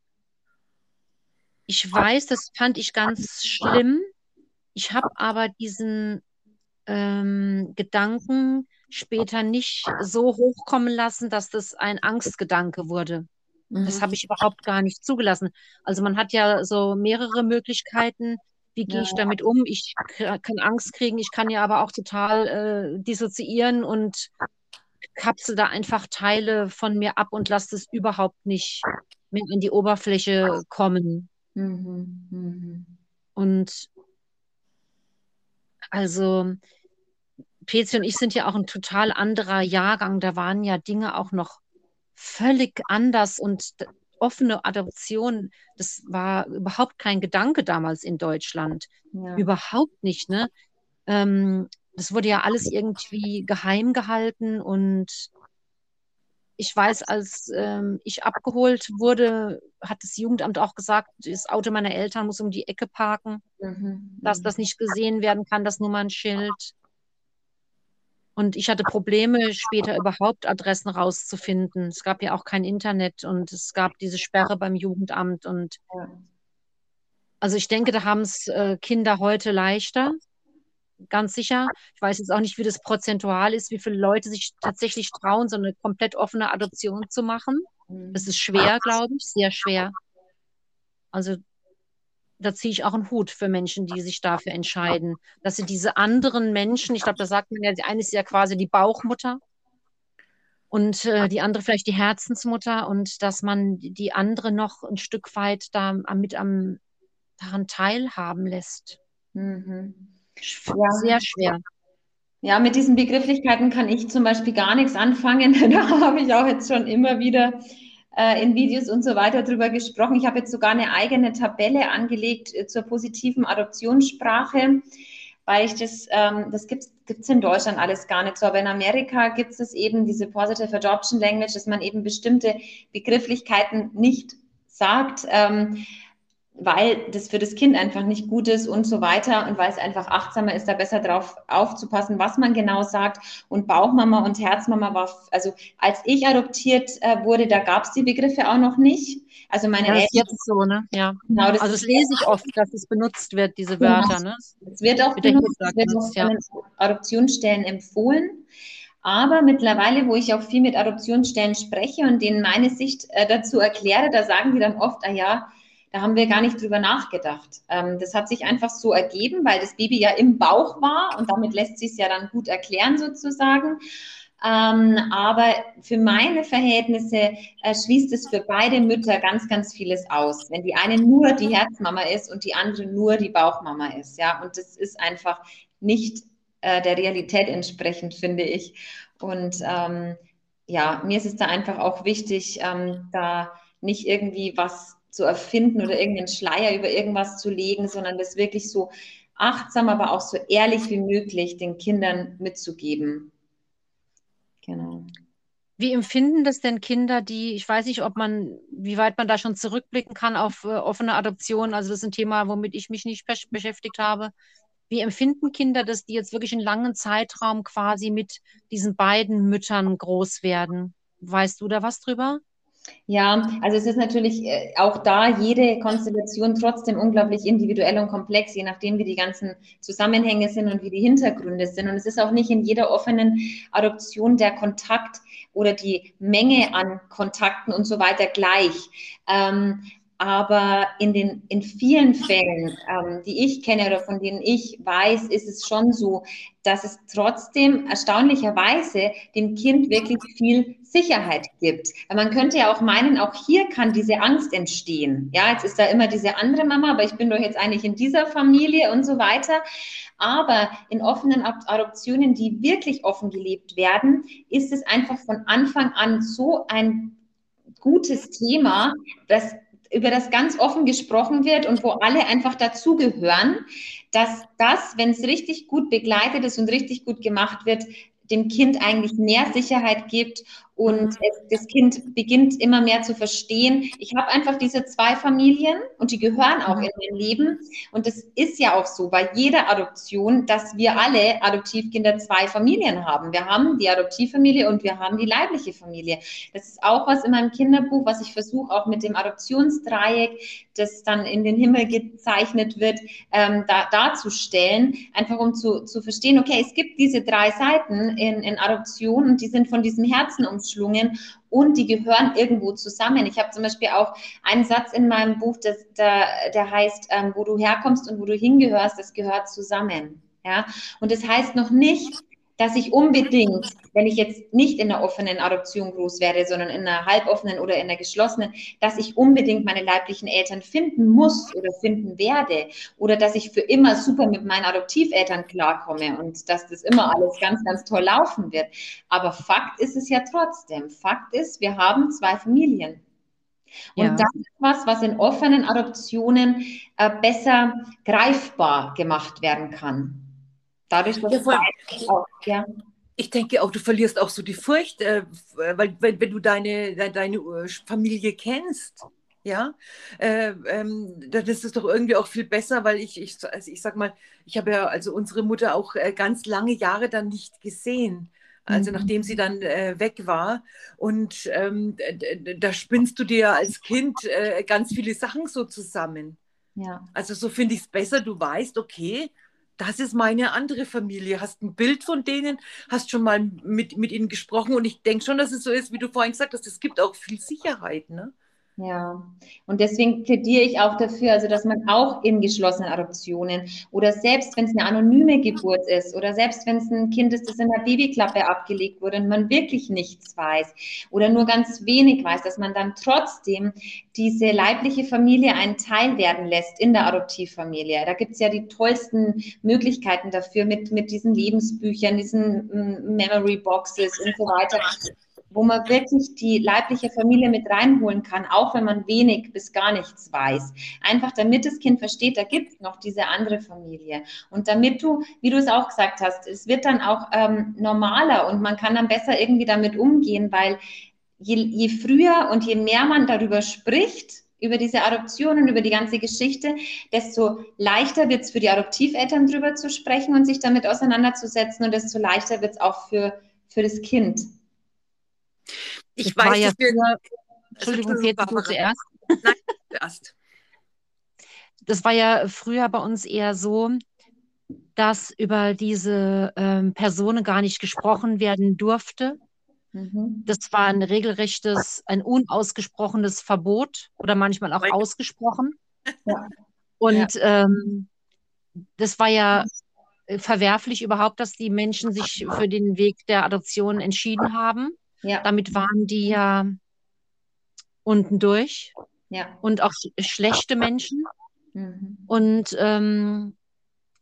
ich weiß, das fand ich ganz schlimm. Ich habe aber diesen ähm, Gedanken später nicht so hochkommen lassen, dass das ein Angstgedanke wurde. Das mhm. habe ich überhaupt gar nicht zugelassen. Also man hat ja so mehrere Möglichkeiten, wie gehe ich damit um? Ich kann Angst kriegen, ich kann ja aber auch total äh, dissoziieren und kapsel da einfach Teile von mir ab und lasse es überhaupt nicht mehr in die Oberfläche kommen. Mhm, mhm. Und also Pezi und ich sind ja auch ein total anderer Jahrgang. Da waren ja Dinge auch noch völlig anders und offene Adoption, das war überhaupt kein Gedanke damals in Deutschland. Ja. Überhaupt nicht, ne? Ähm, das wurde ja alles irgendwie geheim gehalten und ich weiß, als ähm, ich abgeholt wurde, hat das Jugendamt auch gesagt, das Auto meiner Eltern muss um die Ecke parken, mhm. dass das nicht gesehen werden kann, das Nummernschild. Und ich hatte Probleme, später überhaupt Adressen rauszufinden. Es gab ja auch kein Internet und es gab diese Sperre beim Jugendamt. Und also ich denke, da haben es äh, Kinder heute leichter. Ganz sicher. Ich weiß jetzt auch nicht, wie das prozentual ist, wie viele Leute sich tatsächlich trauen, so eine komplett offene Adoption zu machen. Das mhm. ist schwer, glaube ich, sehr schwer. Also da ziehe ich auch einen Hut für Menschen, die sich dafür entscheiden, (laughs) dass sie diese anderen Menschen, ich glaube, da sagt man ja, die eine ist ja quasi die Bauchmutter und äh, die andere vielleicht die Herzensmutter und dass man die andere noch ein Stück weit da mit am daran teilhaben lässt. Mhm. Ja. Sehr schwer. Ja, mit diesen Begrifflichkeiten kann ich zum Beispiel gar nichts anfangen. (laughs) da habe ich auch jetzt schon immer wieder äh, in Videos und so weiter drüber gesprochen. Ich habe jetzt sogar eine eigene Tabelle angelegt äh, zur positiven Adoptionssprache, weil ich das, ähm, das gibt es in Deutschland alles gar nicht so. Aber in Amerika gibt es eben diese Positive Adoption Language, dass man eben bestimmte Begrifflichkeiten nicht sagt. Ähm, weil das für das Kind einfach nicht gut ist und so weiter und weil es einfach achtsamer ist, da besser drauf aufzupassen, was man genau sagt. Und Bauchmama und Herzmama war, also als ich adoptiert äh, wurde, da gab es die Begriffe auch noch nicht. Also meine ja, Eltern, jetzt so, ne? Ja. Genau, das also das lese ich oft, dass es benutzt wird, diese genau. Wörter, ne? Es wird auch benutzt, es wird auch von den Adoptionsstellen empfohlen. Aber mittlerweile, wo ich auch viel mit Adoptionsstellen spreche und denen meine Sicht äh, dazu erkläre, da sagen die dann oft, ah ja, da haben wir gar nicht drüber nachgedacht. Ähm, das hat sich einfach so ergeben, weil das Baby ja im Bauch war und damit lässt sich es ja dann gut erklären sozusagen. Ähm, aber für meine Verhältnisse äh, schließt es für beide Mütter ganz, ganz vieles aus. Wenn die eine nur die Herzmama ist und die andere nur die Bauchmama ist, ja, und das ist einfach nicht äh, der Realität entsprechend, finde ich. Und ähm, ja, mir ist es da einfach auch wichtig, ähm, da nicht irgendwie was zu erfinden oder irgendeinen Schleier über irgendwas zu legen, sondern das wirklich so achtsam, aber auch so ehrlich wie möglich den Kindern mitzugeben. Genau. Wie empfinden das denn Kinder, die, ich weiß nicht, ob man, wie weit man da schon zurückblicken kann auf äh, offene Adoption? Also das ist ein Thema, womit ich mich nicht beschäftigt habe. Wie empfinden Kinder das, die jetzt wirklich einen langen Zeitraum quasi mit diesen beiden Müttern groß werden? Weißt du da was drüber? Ja, also es ist natürlich äh, auch da jede Konstellation trotzdem unglaublich individuell und komplex, je nachdem, wie die ganzen Zusammenhänge sind und wie die Hintergründe sind. Und es ist auch nicht in jeder offenen Adoption der Kontakt oder die Menge an Kontakten und so weiter gleich. Ähm, aber in, den, in vielen Fällen, ähm, die ich kenne oder von denen ich weiß, ist es schon so, dass es trotzdem erstaunlicherweise dem Kind wirklich viel Sicherheit gibt. Weil man könnte ja auch meinen, auch hier kann diese Angst entstehen. Ja, jetzt ist da immer diese andere Mama, aber ich bin doch jetzt eigentlich in dieser Familie und so weiter. Aber in offenen Adoptionen, die wirklich offen gelebt werden, ist es einfach von Anfang an so ein gutes Thema, dass über das ganz offen gesprochen wird und wo alle einfach dazugehören, dass das, wenn es richtig gut begleitet ist und richtig gut gemacht wird, dem Kind eigentlich mehr Sicherheit gibt und mhm. das Kind beginnt immer mehr zu verstehen. Ich habe einfach diese zwei Familien und die gehören auch mhm. in mein Leben. Und es ist ja auch so bei jeder Adoption, dass wir alle Adoptivkinder zwei Familien haben. Wir haben die Adoptivfamilie und wir haben die leibliche Familie. Das ist auch was in meinem Kinderbuch, was ich versuche auch mit dem Adoptionsdreieck, das dann in den Himmel gezeichnet wird, ähm, da, darzustellen. Einfach um zu, zu verstehen, okay, es gibt diese drei Seiten in, in Adoption und die sind von diesem Herzen umschlossen umschlungen und die gehören irgendwo zusammen. Ich habe zum Beispiel auch einen Satz in meinem Buch, das, der, der heißt, ähm, wo du herkommst und wo du hingehörst, das gehört zusammen. Ja? Und das heißt noch nicht, dass ich unbedingt, wenn ich jetzt nicht in einer offenen Adoption groß werde, sondern in einer halboffenen oder in einer geschlossenen, dass ich unbedingt meine leiblichen Eltern finden muss oder finden werde oder dass ich für immer super mit meinen Adoptiveltern klarkomme und dass das immer alles ganz, ganz toll laufen wird. Aber Fakt ist es ja trotzdem. Fakt ist, wir haben zwei Familien. Und ja. das ist was, was in offenen Adoptionen äh, besser greifbar gemacht werden kann. Dadurch, dass ja, voll, auch, ja. Ich denke auch, du verlierst auch so die Furcht, äh, weil wenn, wenn du deine, deine, deine äh, Familie kennst, ja, äh, ähm, dann ist es doch irgendwie auch viel besser, weil ich, ich, also ich sag mal, ich habe ja also unsere Mutter auch äh, ganz lange Jahre dann nicht gesehen. Also mhm. nachdem sie dann äh, weg war. Und ähm, da spinnst du dir als Kind äh, ganz viele Sachen so zusammen. Ja. Also so finde ich es besser, du weißt, okay, das ist meine andere Familie. Hast ein Bild von denen, hast schon mal mit, mit ihnen gesprochen und ich denke schon, dass es so ist, wie du vorhin gesagt hast, es gibt auch viel Sicherheit. Ne? Ja, und deswegen plädiere ich auch dafür, also dass man auch in geschlossenen Adoptionen oder selbst wenn es eine anonyme Geburt ist oder selbst wenn es ein Kind ist, das in der Babyklappe abgelegt wurde und man wirklich nichts weiß oder nur ganz wenig weiß, dass man dann trotzdem diese leibliche Familie einen Teil werden lässt in der Adoptivfamilie. Da gibt es ja die tollsten Möglichkeiten dafür mit, mit diesen Lebensbüchern, diesen mm, Memory Boxes und so weiter wo man wirklich die leibliche Familie mit reinholen kann, auch wenn man wenig bis gar nichts weiß. Einfach damit das Kind versteht, da gibt es noch diese andere Familie. Und damit du, wie du es auch gesagt hast, es wird dann auch ähm, normaler und man kann dann besser irgendwie damit umgehen, weil je, je früher und je mehr man darüber spricht, über diese Adoption und über die ganze Geschichte, desto leichter wird es für die Adoptiveltern drüber zu sprechen und sich damit auseinanderzusetzen und desto leichter wird es auch für, für das Kind. Ich das weiß, ja dass wir, Entschuldigung, jetzt du zuerst. Nein, (laughs) zuerst. Das war ja früher bei uns eher so, dass über diese ähm, Personen gar nicht gesprochen werden durfte. Mhm. Das war ein regelrechtes, ein unausgesprochenes Verbot oder manchmal auch ausgesprochen. Ja. Und ja. Ähm, das war ja verwerflich überhaupt, dass die Menschen sich für den Weg der Adoption entschieden haben. Ja. Damit waren die ja unten durch. Ja. Und auch schlechte Menschen. Mhm. Und ähm,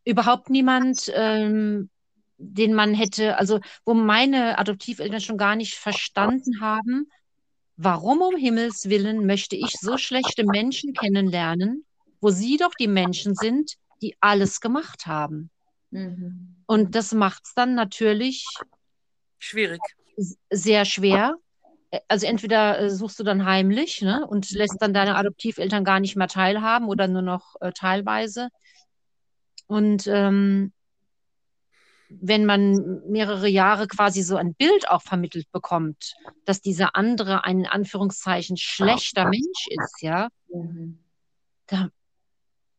überhaupt niemand ähm, den man hätte, also wo meine Adoptiveltern schon gar nicht verstanden haben, warum um Himmels willen möchte ich so schlechte Menschen kennenlernen, wo sie doch die Menschen sind, die alles gemacht haben. Mhm. Und das macht es dann natürlich schwierig. Sehr schwer. Also entweder äh, suchst du dann heimlich ne, und lässt dann deine Adoptiveltern gar nicht mehr teilhaben oder nur noch äh, teilweise. Und ähm, wenn man mehrere Jahre quasi so ein Bild auch vermittelt bekommt, dass dieser andere ein in Anführungszeichen schlechter Mensch ist, ja, mhm. da,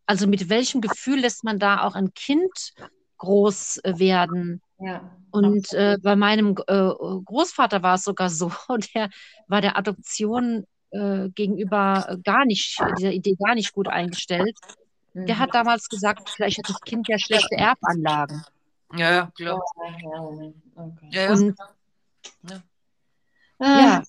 also mit welchem Gefühl lässt man da auch ein Kind groß werden? Ja. Und äh, bei meinem äh, Großvater war es sogar so, (laughs) der war der Adoption äh, gegenüber gar nicht, dieser Idee gar nicht gut eingestellt. Mhm. Der hat damals gesagt, vielleicht hat das Kind ja schlechte Erbanlagen. Ja, ja, klar. Okay. Ja, ja. Und, ja. Ah, ja.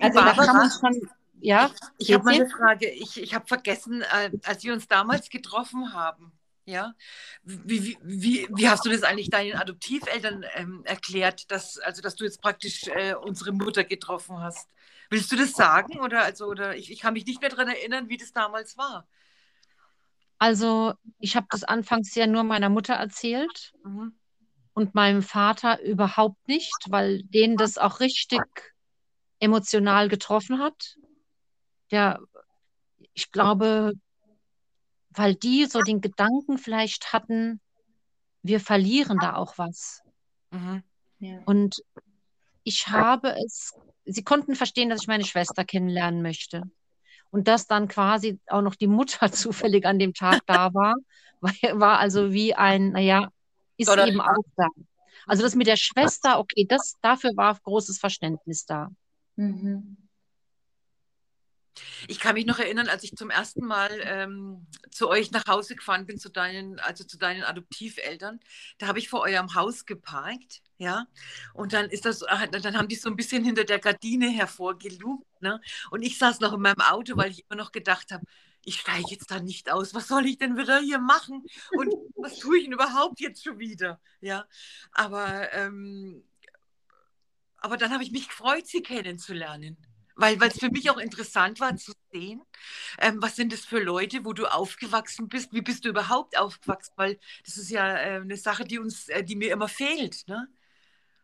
also da kann man schon, ja. Ich, habe mal eine Frage. Ich, ich habe vergessen, äh, als wir uns damals getroffen haben, ja, wie, wie, wie, hast du das eigentlich deinen Adoptiveltern ähm, erklärt, dass, also dass du jetzt praktisch äh, unsere Mutter getroffen hast? Willst du das sagen? Oder, also, oder ich, ich kann mich nicht mehr daran erinnern, wie das damals war. Also, ich habe das anfangs ja nur meiner Mutter erzählt. Mhm und meinem Vater überhaupt nicht, weil den das auch richtig emotional getroffen hat. Der, ich glaube, weil die so den Gedanken vielleicht hatten, wir verlieren da auch was. Mhm. Ja. Und ich habe es, sie konnten verstehen, dass ich meine Schwester kennenlernen möchte. Und dass dann quasi auch noch die Mutter (laughs) zufällig an dem Tag da war, war also wie ein, naja, ist Oder eben auch da. Also das mit der Schwester, okay, das, dafür war großes Verständnis da. Mhm. Ich kann mich noch erinnern, als ich zum ersten Mal ähm, zu euch nach Hause gefahren bin, zu deinen, also zu deinen Adoptiveltern, da habe ich vor eurem Haus geparkt, ja, und dann ist das, äh, dann haben die so ein bisschen hinter der Gardine hervorgelugt, ne, und ich saß noch in meinem Auto, weil ich immer noch gedacht habe, ich steige jetzt da nicht aus. Was soll ich denn wieder hier machen? Und was tue ich denn überhaupt jetzt schon wieder? Ja, aber, ähm, aber dann habe ich mich gefreut, sie kennenzulernen. Weil es für mich auch interessant war zu sehen, ähm, was sind das für Leute, wo du aufgewachsen bist, wie bist du überhaupt aufgewachsen, weil das ist ja äh, eine Sache, die uns, äh, die mir immer fehlt. Ne?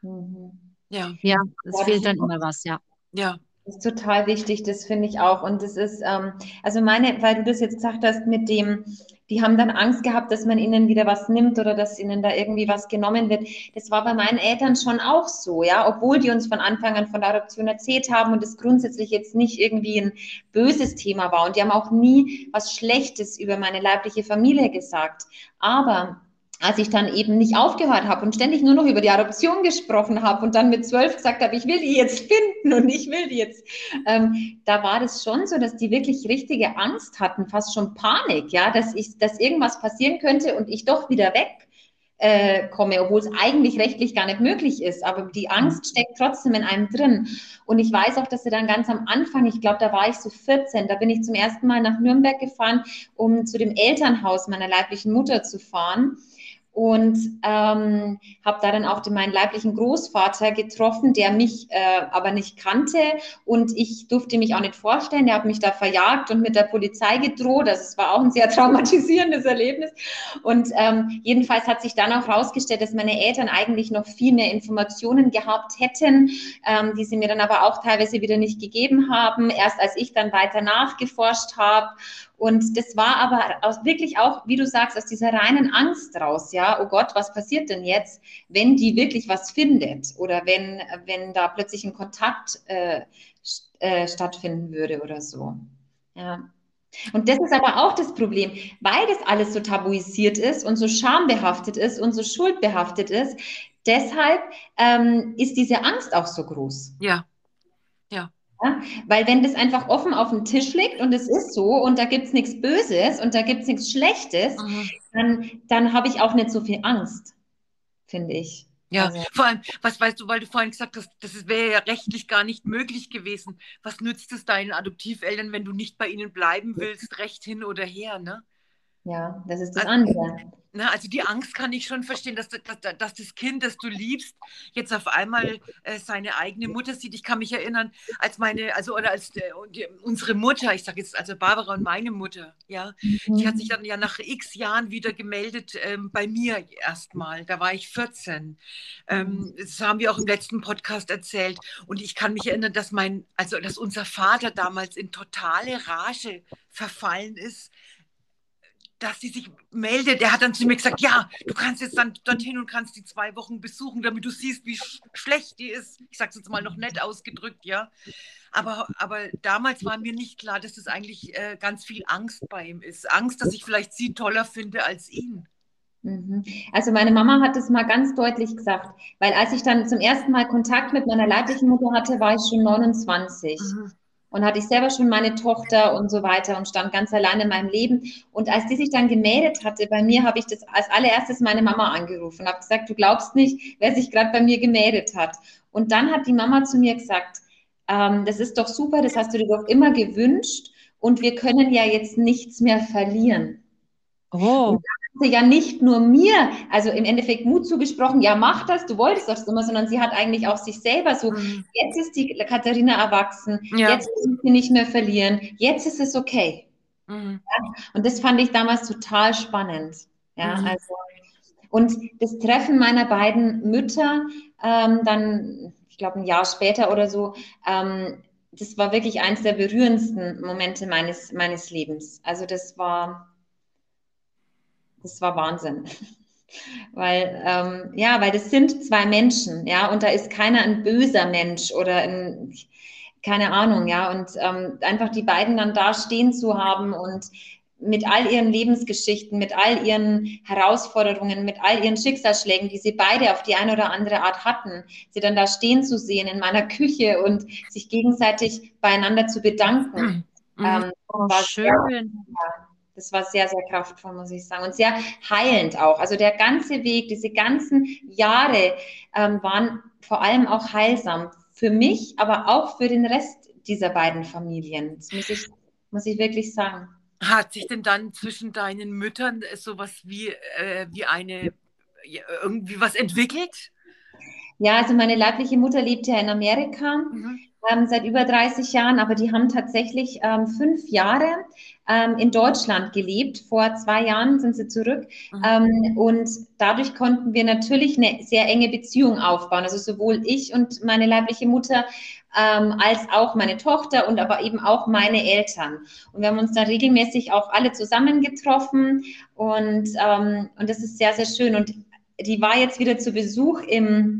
Mhm. Ja. ja, es fehlt dann immer was, ja. Ja, das ist total wichtig, das finde ich auch. Und das ist, ähm, also meine, weil du das jetzt gesagt hast mit dem, die haben dann Angst gehabt, dass man ihnen wieder was nimmt oder dass ihnen da irgendwie was genommen wird. Das war bei meinen Eltern schon auch so, ja, obwohl die uns von Anfang an von der Adoption erzählt haben und es grundsätzlich jetzt nicht irgendwie ein böses Thema war. Und die haben auch nie was Schlechtes über meine leibliche Familie gesagt. Aber als ich dann eben nicht aufgehört habe und ständig nur noch über die Adoption gesprochen habe und dann mit zwölf gesagt habe, ich will die jetzt finden und ich will die jetzt, ähm, da war das schon so, dass die wirklich richtige Angst hatten, fast schon Panik, ja, dass ich, dass irgendwas passieren könnte und ich doch wieder weg äh, komme, obwohl es eigentlich rechtlich gar nicht möglich ist. Aber die Angst steckt trotzdem in einem drin. Und ich weiß auch, dass sie dann ganz am Anfang, ich glaube, da war ich so 14, da bin ich zum ersten Mal nach Nürnberg gefahren, um zu dem Elternhaus meiner leiblichen Mutter zu fahren. Und ähm, habe da dann auch den, meinen leiblichen Großvater getroffen, der mich äh, aber nicht kannte und ich durfte mich auch nicht vorstellen. Der hat mich da verjagt und mit der Polizei gedroht. Das also war auch ein sehr (laughs) traumatisierendes Erlebnis. Und ähm, jedenfalls hat sich dann auch herausgestellt, dass meine Eltern eigentlich noch viel mehr Informationen gehabt hätten, ähm, die sie mir dann aber auch teilweise wieder nicht gegeben haben. Erst als ich dann weiter nachgeforscht habe und das war aber aus, wirklich auch, wie du sagst, aus dieser reinen Angst raus, ja, oh Gott, was passiert denn jetzt, wenn die wirklich was findet oder wenn, wenn da plötzlich ein Kontakt äh, äh, stattfinden würde oder so. Ja. Und das ist aber auch das Problem, weil das alles so tabuisiert ist und so schambehaftet ist und so schuldbehaftet ist. Deshalb ähm, ist diese Angst auch so groß. Ja, ja. Ja? Weil wenn das einfach offen auf dem Tisch liegt und es ist so und da gibt es nichts Böses und da gibt es nichts Schlechtes, mhm. dann, dann habe ich auch nicht so viel Angst, finde ich. Ja, also. vor allem, was weißt du, weil du vorhin gesagt hast, das wäre ja rechtlich gar nicht möglich gewesen. Was nützt es deinen Adoptiveltern, wenn du nicht bei ihnen bleiben willst, recht hin oder her, ne? Ja, das ist das also, andere. Ne, also die Angst kann ich schon verstehen, dass, dass, dass das Kind, das du liebst, jetzt auf einmal äh, seine eigene Mutter sieht. Ich kann mich erinnern, als meine, also oder als äh, unsere Mutter, ich sage jetzt also Barbara und meine Mutter, ja, mhm. die hat sich dann ja nach x Jahren wieder gemeldet ähm, bei mir erstmal. Da war ich 14. Ähm, mhm. das haben wir auch im letzten Podcast erzählt. Und ich kann mich erinnern, dass mein, also dass unser Vater damals in totale Rage verfallen ist dass sie sich meldet. Er hat dann zu mir gesagt, ja, du kannst jetzt dann dorthin und kannst die zwei Wochen besuchen, damit du siehst, wie sch schlecht die ist. Ich sage es jetzt mal noch nett ausgedrückt, ja. Aber, aber damals war mir nicht klar, dass es eigentlich äh, ganz viel Angst bei ihm ist. Angst, dass ich vielleicht sie toller finde als ihn. Mhm. Also meine Mama hat es mal ganz deutlich gesagt, weil als ich dann zum ersten Mal Kontakt mit meiner leiblichen Mutter hatte, war ich schon 29. Mhm und hatte ich selber schon meine Tochter und so weiter und stand ganz allein in meinem Leben. Und als die sich dann gemeldet hatte bei mir, habe ich das als allererstes meine Mama angerufen und habe gesagt, du glaubst nicht, wer sich gerade bei mir gemeldet hat. Und dann hat die Mama zu mir gesagt, ähm, das ist doch super, das hast du dir doch immer gewünscht und wir können ja jetzt nichts mehr verlieren. Oh. Und sie ja nicht nur mir, also im Endeffekt Mut zugesprochen, ja, mach das, du wolltest das immer, sondern sie hat eigentlich auch sich selber so, mhm. jetzt ist die Katharina erwachsen, ja. jetzt muss sie nicht mehr verlieren, jetzt ist es okay. Mhm. Ja, und das fand ich damals total spannend. Ja, mhm. also, und das Treffen meiner beiden Mütter, ähm, dann, ich glaube, ein Jahr später oder so, ähm, das war wirklich eines der berührendsten Momente meines, meines Lebens. Also das war, das war Wahnsinn. Weil, ähm, ja, weil das sind zwei Menschen, ja, und da ist keiner ein böser Mensch oder ein, keine Ahnung, ja, und ähm, einfach die beiden dann da stehen zu haben und mit all ihren Lebensgeschichten, mit all ihren Herausforderungen, mit all ihren Schicksalsschlägen, die sie beide auf die eine oder andere Art hatten, sie dann da stehen zu sehen in meiner Küche und sich gegenseitig beieinander zu bedanken. Mhm. Ähm, oh, schön. Sehr, das war sehr, sehr kraftvoll, muss ich sagen. Und sehr heilend auch. Also der ganze Weg, diese ganzen Jahre ähm, waren vor allem auch heilsam. Für mich, aber auch für den Rest dieser beiden Familien. Das muss ich, muss ich wirklich sagen. Hat sich denn dann zwischen deinen Müttern sowas wie, äh, wie eine, irgendwie was entwickelt? Ja, also meine leibliche Mutter lebt ja in Amerika. Mhm ähm, seit über 30 Jahren, aber die haben tatsächlich ähm, fünf Jahre ähm, in Deutschland gelebt. Vor zwei Jahren sind sie zurück. Mhm. Ähm, und dadurch konnten wir natürlich eine sehr enge Beziehung aufbauen. Also sowohl ich und meine leibliche Mutter ähm, als auch meine Tochter und aber eben auch meine Eltern. Und wir haben uns dann regelmäßig auch alle zusammengetroffen und, ähm, und das ist sehr, sehr schön. Und die war jetzt wieder zu Besuch im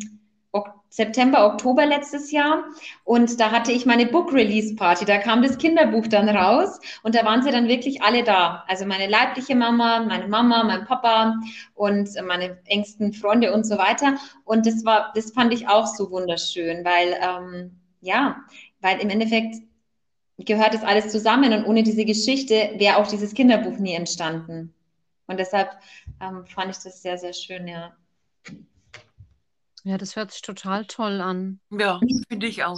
September, Oktober letztes Jahr. Und da hatte ich meine Book Release Party. Da kam das Kinderbuch dann raus und da waren sie dann wirklich alle da. Also meine leibliche Mama, meine Mama, mein Papa und meine engsten Freunde und so weiter. Und das war, das fand ich auch so wunderschön, weil, ähm, ja, weil im Endeffekt gehört das alles zusammen und ohne diese Geschichte wäre auch dieses Kinderbuch nie entstanden. Und deshalb ähm, fand ich das sehr, sehr schön, ja. Ja, das hört sich total toll an. Ja, finde ich auch.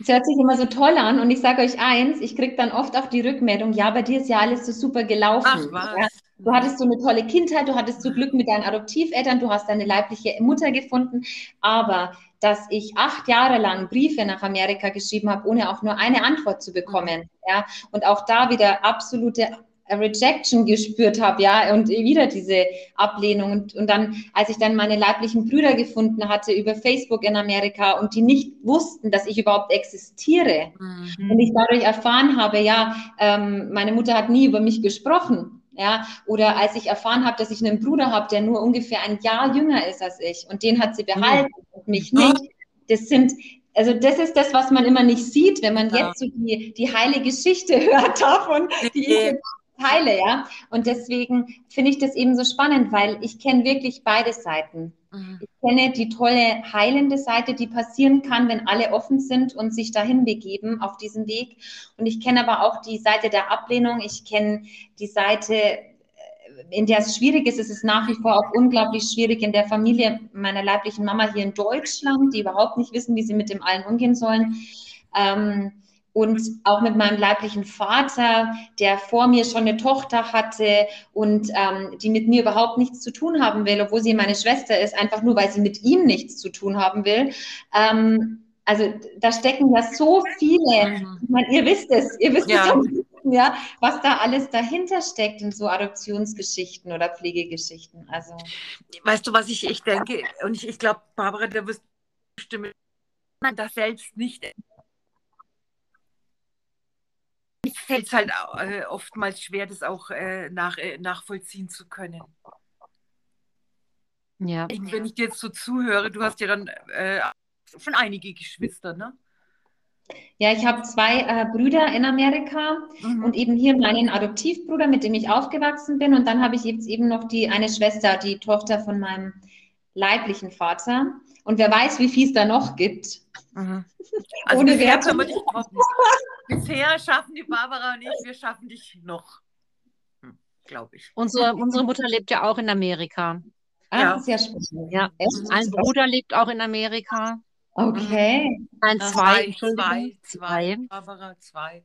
Es hört sich immer so toll an und ich sage euch eins, ich kriege dann oft auch die Rückmeldung, ja, bei dir ist ja alles so super gelaufen. Ach was. Ja, Du hattest so eine tolle Kindheit, du hattest so Glück mit deinen Adoptiveltern, du hast deine leibliche Mutter gefunden, aber dass ich acht Jahre lang Briefe nach Amerika geschrieben habe, ohne auch nur eine Antwort zu bekommen, ja, und auch da wieder absolute Rejection gespürt habe, ja, und wieder diese Ablehnung. Und, und dann, als ich dann meine leiblichen Brüder gefunden hatte über Facebook in Amerika und die nicht wussten, dass ich überhaupt existiere mhm. und ich dadurch erfahren habe, ja, ähm, meine Mutter hat nie über mich gesprochen, ja, oder als ich erfahren habe, dass ich einen Bruder habe, der nur ungefähr ein Jahr jünger ist als ich und den hat sie behalten mhm. und mich nicht. Das sind also das ist das, was man immer nicht sieht, wenn man ja. jetzt so die, die heile Geschichte (laughs) hört davon, die ich teile, ja. Und deswegen finde ich das eben so spannend, weil ich kenne wirklich beide Seiten. Mhm. Ich kenne die tolle heilende Seite, die passieren kann, wenn alle offen sind und sich dahin begeben auf diesem Weg. Und ich kenne aber auch die Seite der Ablehnung. Ich kenne die Seite, äh, in der es schwierig ist. Es ist nach wie vor auch unglaublich schwierig in der Familie meiner leiblichen Mama hier in Deutschland, die überhaupt nicht wissen, wie sie mit dem allen umgehen sollen. Ähm, und auch mit meinem leiblichen Vater, der vor mir schon eine Tochter hatte und ähm, die mit mir überhaupt nichts zu tun haben will, obwohl sie meine Schwester ist, einfach nur weil sie mit ihm nichts zu tun haben will. Ähm, also da stecken ja so viele, mhm. ich meine, ihr wisst es, ihr wisst ja. es ja, was da alles dahinter steckt in so Adoptionsgeschichten oder Pflegegeschichten. Also weißt du, was ich, ich denke, und ich, ich glaube, Barbara, da wirst du bestimmt das selbst nicht fällt es halt äh, oftmals schwer, das auch äh, nach, äh, nachvollziehen zu können. Ja. Wenn ich dir jetzt so zuhöre, du hast ja dann äh, schon einige Geschwister, ne? Ja, ich habe zwei äh, Brüder in Amerika mhm. und eben hier meinen Adoptivbruder, mit dem ich aufgewachsen bin. Und dann habe ich jetzt eben noch die eine Schwester, die Tochter von meinem leiblichen Vater. Und wer weiß, wie viel es da noch gibt. Mhm. (laughs) Also Ohne bisher, können wir dich bisher schaffen die Barbara und ich, wir schaffen dich noch. Hm, Glaube ich. Unsere, unsere Mutter lebt ja auch in Amerika. Ah, ja. sehr spannend. Ja. Ein Bruder lebt auch in Amerika. Okay. Ein zwei, zwei, zwei, Barbara, zwei.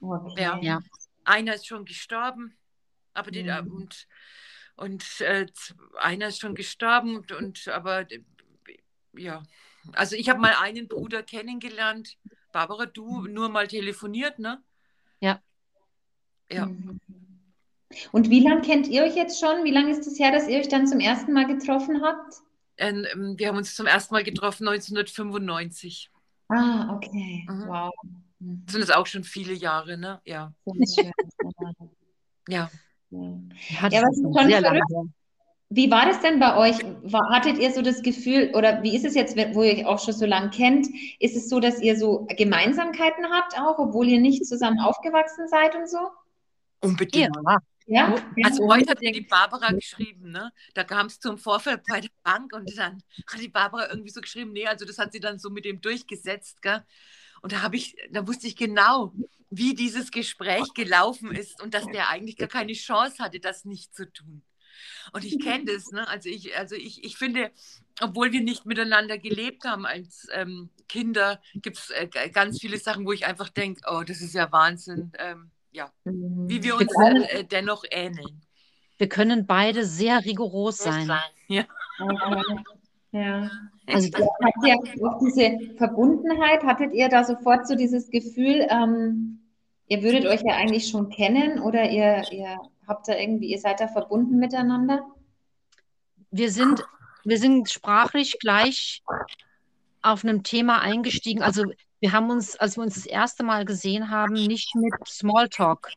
Okay. Ja. ja. Einer ist schon gestorben, aber die, mhm. und und äh, einer ist schon gestorben und, und aber ja, also ich habe mal einen Bruder kennengelernt. Barbara, du nur mal telefoniert, ne? Ja. Ja. Mhm. Und wie lange kennt ihr euch jetzt schon? Wie lange ist es das her, dass ihr euch dann zum ersten Mal getroffen habt? Ähm, wir haben uns zum ersten Mal getroffen 1995. Ah, okay. Mhm. Wow. Das sind es auch schon viele Jahre, ne? Ja. ja. Ja, ja was ist schon verrückt. Wie war das denn bei euch? War, hattet ihr so das Gefühl, oder wie ist es jetzt, wo ihr euch auch schon so lange kennt? Ist es so, dass ihr so Gemeinsamkeiten habt, auch obwohl ihr nicht zusammen aufgewachsen seid und so? Unbedingt. Ja. Ja? Also heute hat die Barbara geschrieben, ne? Da kam es zum Vorfall bei der Bank und dann hat die Barbara irgendwie so geschrieben, nee, also das hat sie dann so mit dem durchgesetzt, gell? Und da habe ich, da wusste ich genau, wie dieses Gespräch gelaufen ist und dass der eigentlich gar keine Chance hatte, das nicht zu tun. Und ich kenne das, ne? Also ich, also ich, ich finde, obwohl wir nicht miteinander gelebt haben als ähm, Kinder, gibt es äh, ganz viele Sachen, wo ich einfach denke, oh, das ist ja Wahnsinn, ähm, ja, wie wir uns äh, dennoch ähneln. Wir können beide sehr rigoros sein. Ja. Ja. (laughs) Also (laughs) habt ihr auch diese Verbundenheit, hattet ihr da sofort so dieses Gefühl, ähm, ihr würdet euch ja eigentlich schon kennen oder ihr, ihr habt da irgendwie, ihr seid da verbunden miteinander? Wir sind, wir sind sprachlich gleich auf einem Thema eingestiegen. Also wir haben uns, als wir uns das erste Mal gesehen haben, nicht mit Smalltalk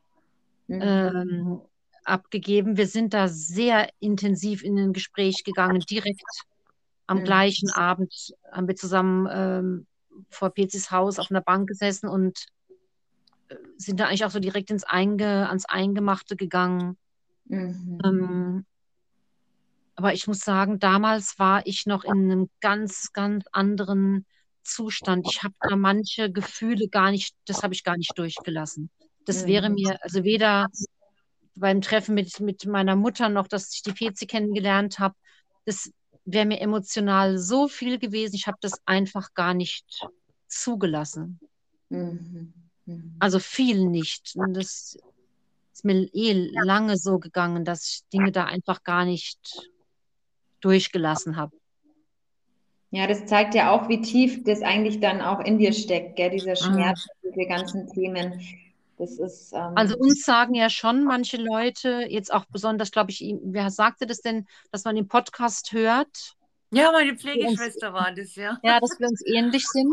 mhm. ähm, abgegeben. Wir sind da sehr intensiv in ein Gespräch gegangen, direkt am mhm. gleichen Abend haben wir zusammen ähm, vor Pezis Haus auf einer Bank gesessen und äh, sind da eigentlich auch so direkt ins Einge, ans Eingemachte gegangen. Mhm. Ähm, aber ich muss sagen, damals war ich noch in einem ganz, ganz anderen Zustand. Ich habe da manche Gefühle gar nicht, das habe ich gar nicht durchgelassen. Das mhm. wäre mir, also weder beim Treffen mit, mit meiner Mutter noch, dass ich die Pezi kennengelernt habe, das wäre mir emotional so viel gewesen, ich habe das einfach gar nicht zugelassen. Mhm. Mhm. Also viel nicht. Und das, ist mir eh lange so gegangen, dass ich Dinge da einfach gar nicht durchgelassen habe. Ja, das zeigt ja auch, wie tief das eigentlich dann auch in dir steckt, gell? dieser Mhm. Schmerz, diese ganzen Themen. Das ist, ähm, Also uns sagen ja schon manche Leute, jetzt auch besonders, glaube ich, ihm- wer sagte das denn, dass man den Podcast hört, Ja, meine Pflegeschwester war das, ja. ja, dass wir uns ähnlich sind.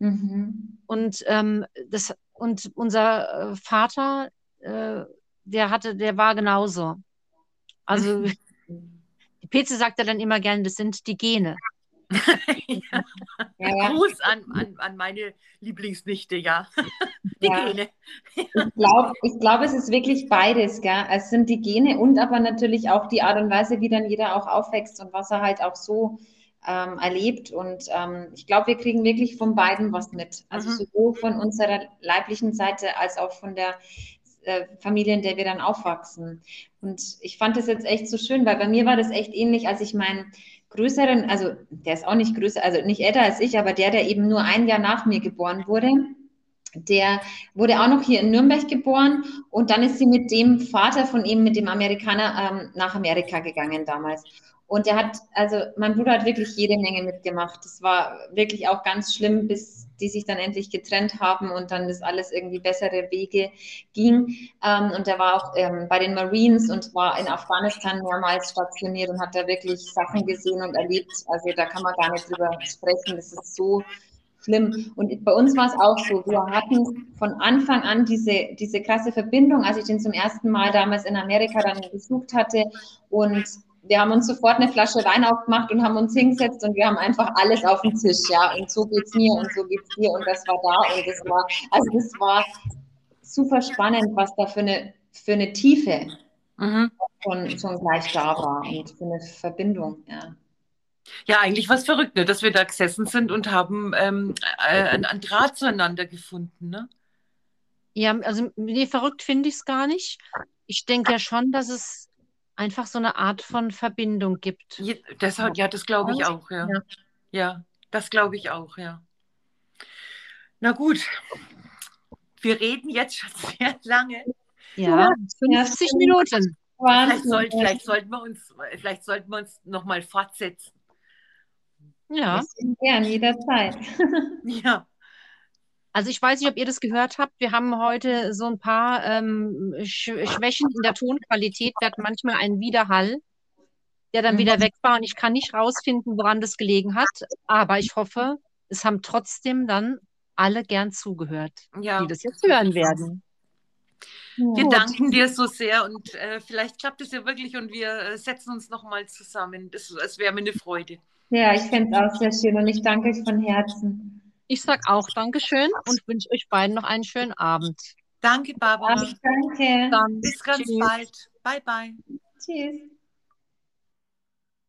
mhm. Und, ähm, das, und unser äh, Vater, äh, der hatte, der war genauso. Also (laughs) die Peze sagt ja dann immer gerne, das sind die Gene. (laughs) ja. ja. Gruß an, an, an meine Lieblingsnichte, ja. Die. Gene. Ich glaube, ich glaub, es ist wirklich beides, gell? Es sind die Gene und aber natürlich auch die Art und Weise, wie dann jeder auch aufwächst und was er halt auch so ähm, erlebt. Und ähm, ich glaube, wir kriegen wirklich von beiden was mit. Also Mhm. sowohl von unserer leiblichen Seite als auch von der äh, Familie, in der wir dann aufwachsen. Und ich fand das jetzt echt so schön, weil bei mir war das echt ähnlich, als ich meinen größeren, also der ist auch nicht größer, also nicht älter als ich, aber der, der eben nur ein Jahr nach mir geboren wurde, der wurde auch noch hier in Nürnberg geboren und dann ist sie mit dem Vater von ihm, mit dem Amerikaner, ähm, nach Amerika gegangen damals. Und der hat, also mein Bruder hat wirklich jede Menge mitgemacht. Das war wirklich auch ganz schlimm, bis die sich dann endlich getrennt haben und dann das alles irgendwie bessere Wege ging. Ähm, und er war auch ähm, bei den Marines und war in Afghanistan mehrmals stationiert und hat da wirklich Sachen gesehen und erlebt. Also da kann man gar nicht drüber sprechen. Das ist so schlimm. Und bei uns war es auch so. Wir hatten von Anfang an diese, diese krasse Verbindung, als ich den zum ersten Mal damals in Amerika dann besucht hatte. Und wir haben uns sofort eine Flasche Wein aufgemacht und haben uns hingesetzt und wir haben einfach alles auf den Tisch, ja. Und so geht's mir und so geht's dir und das war da und das war, also das war super spannend, was da für eine, für eine Tiefe Mhm. schon, schon gleich da war und für eine Verbindung, ja. Ja, eigentlich was verrückt, ne? dass wir da gesessen sind und haben ähm, äh, einen, einen Draht zueinander gefunden. Ne? Ja, also nee, verrückt finde ich es gar nicht. Ich denke ja schon, dass es einfach so eine Art von Verbindung gibt. Ja, das, ja, das glaube ich auch, ja. Ja. Ja, das glaube ich auch, ja. Na gut, wir reden jetzt schon (laughs) sehr lange. Ja, Ja, 50 stimmt. Minuten. Vielleicht, soll, vielleicht, sollten wir uns, vielleicht sollten wir uns nochmal fortsetzen. Ja, Gern, jederzeit. Ja. Also ich weiß nicht, ob ihr das gehört habt. Wir haben heute so ein paar ähm, Sch Schwächen in der Tonqualität. Wir hatten manchmal einen Widerhall, der dann Mhm. wieder weg war und ich kann nicht rausfinden, woran das gelegen hat. Aber ich hoffe, es haben trotzdem dann alle gern zugehört, ja. die das jetzt hören werden. Wir Gut. danken dir so sehr und äh, vielleicht klappt es ja wirklich und wir äh, setzen uns nochmal zusammen. Das, das wäre mir eine Freude. Ja, ich fände es auch sehr schön und ich danke euch von Herzen. Ich sag auch Dankeschön und wünsche euch beiden noch einen schönen Abend. Danke, Barbara. Danke. Dann Bis ganz tschüss. bald. Bye, bye. Tschüss.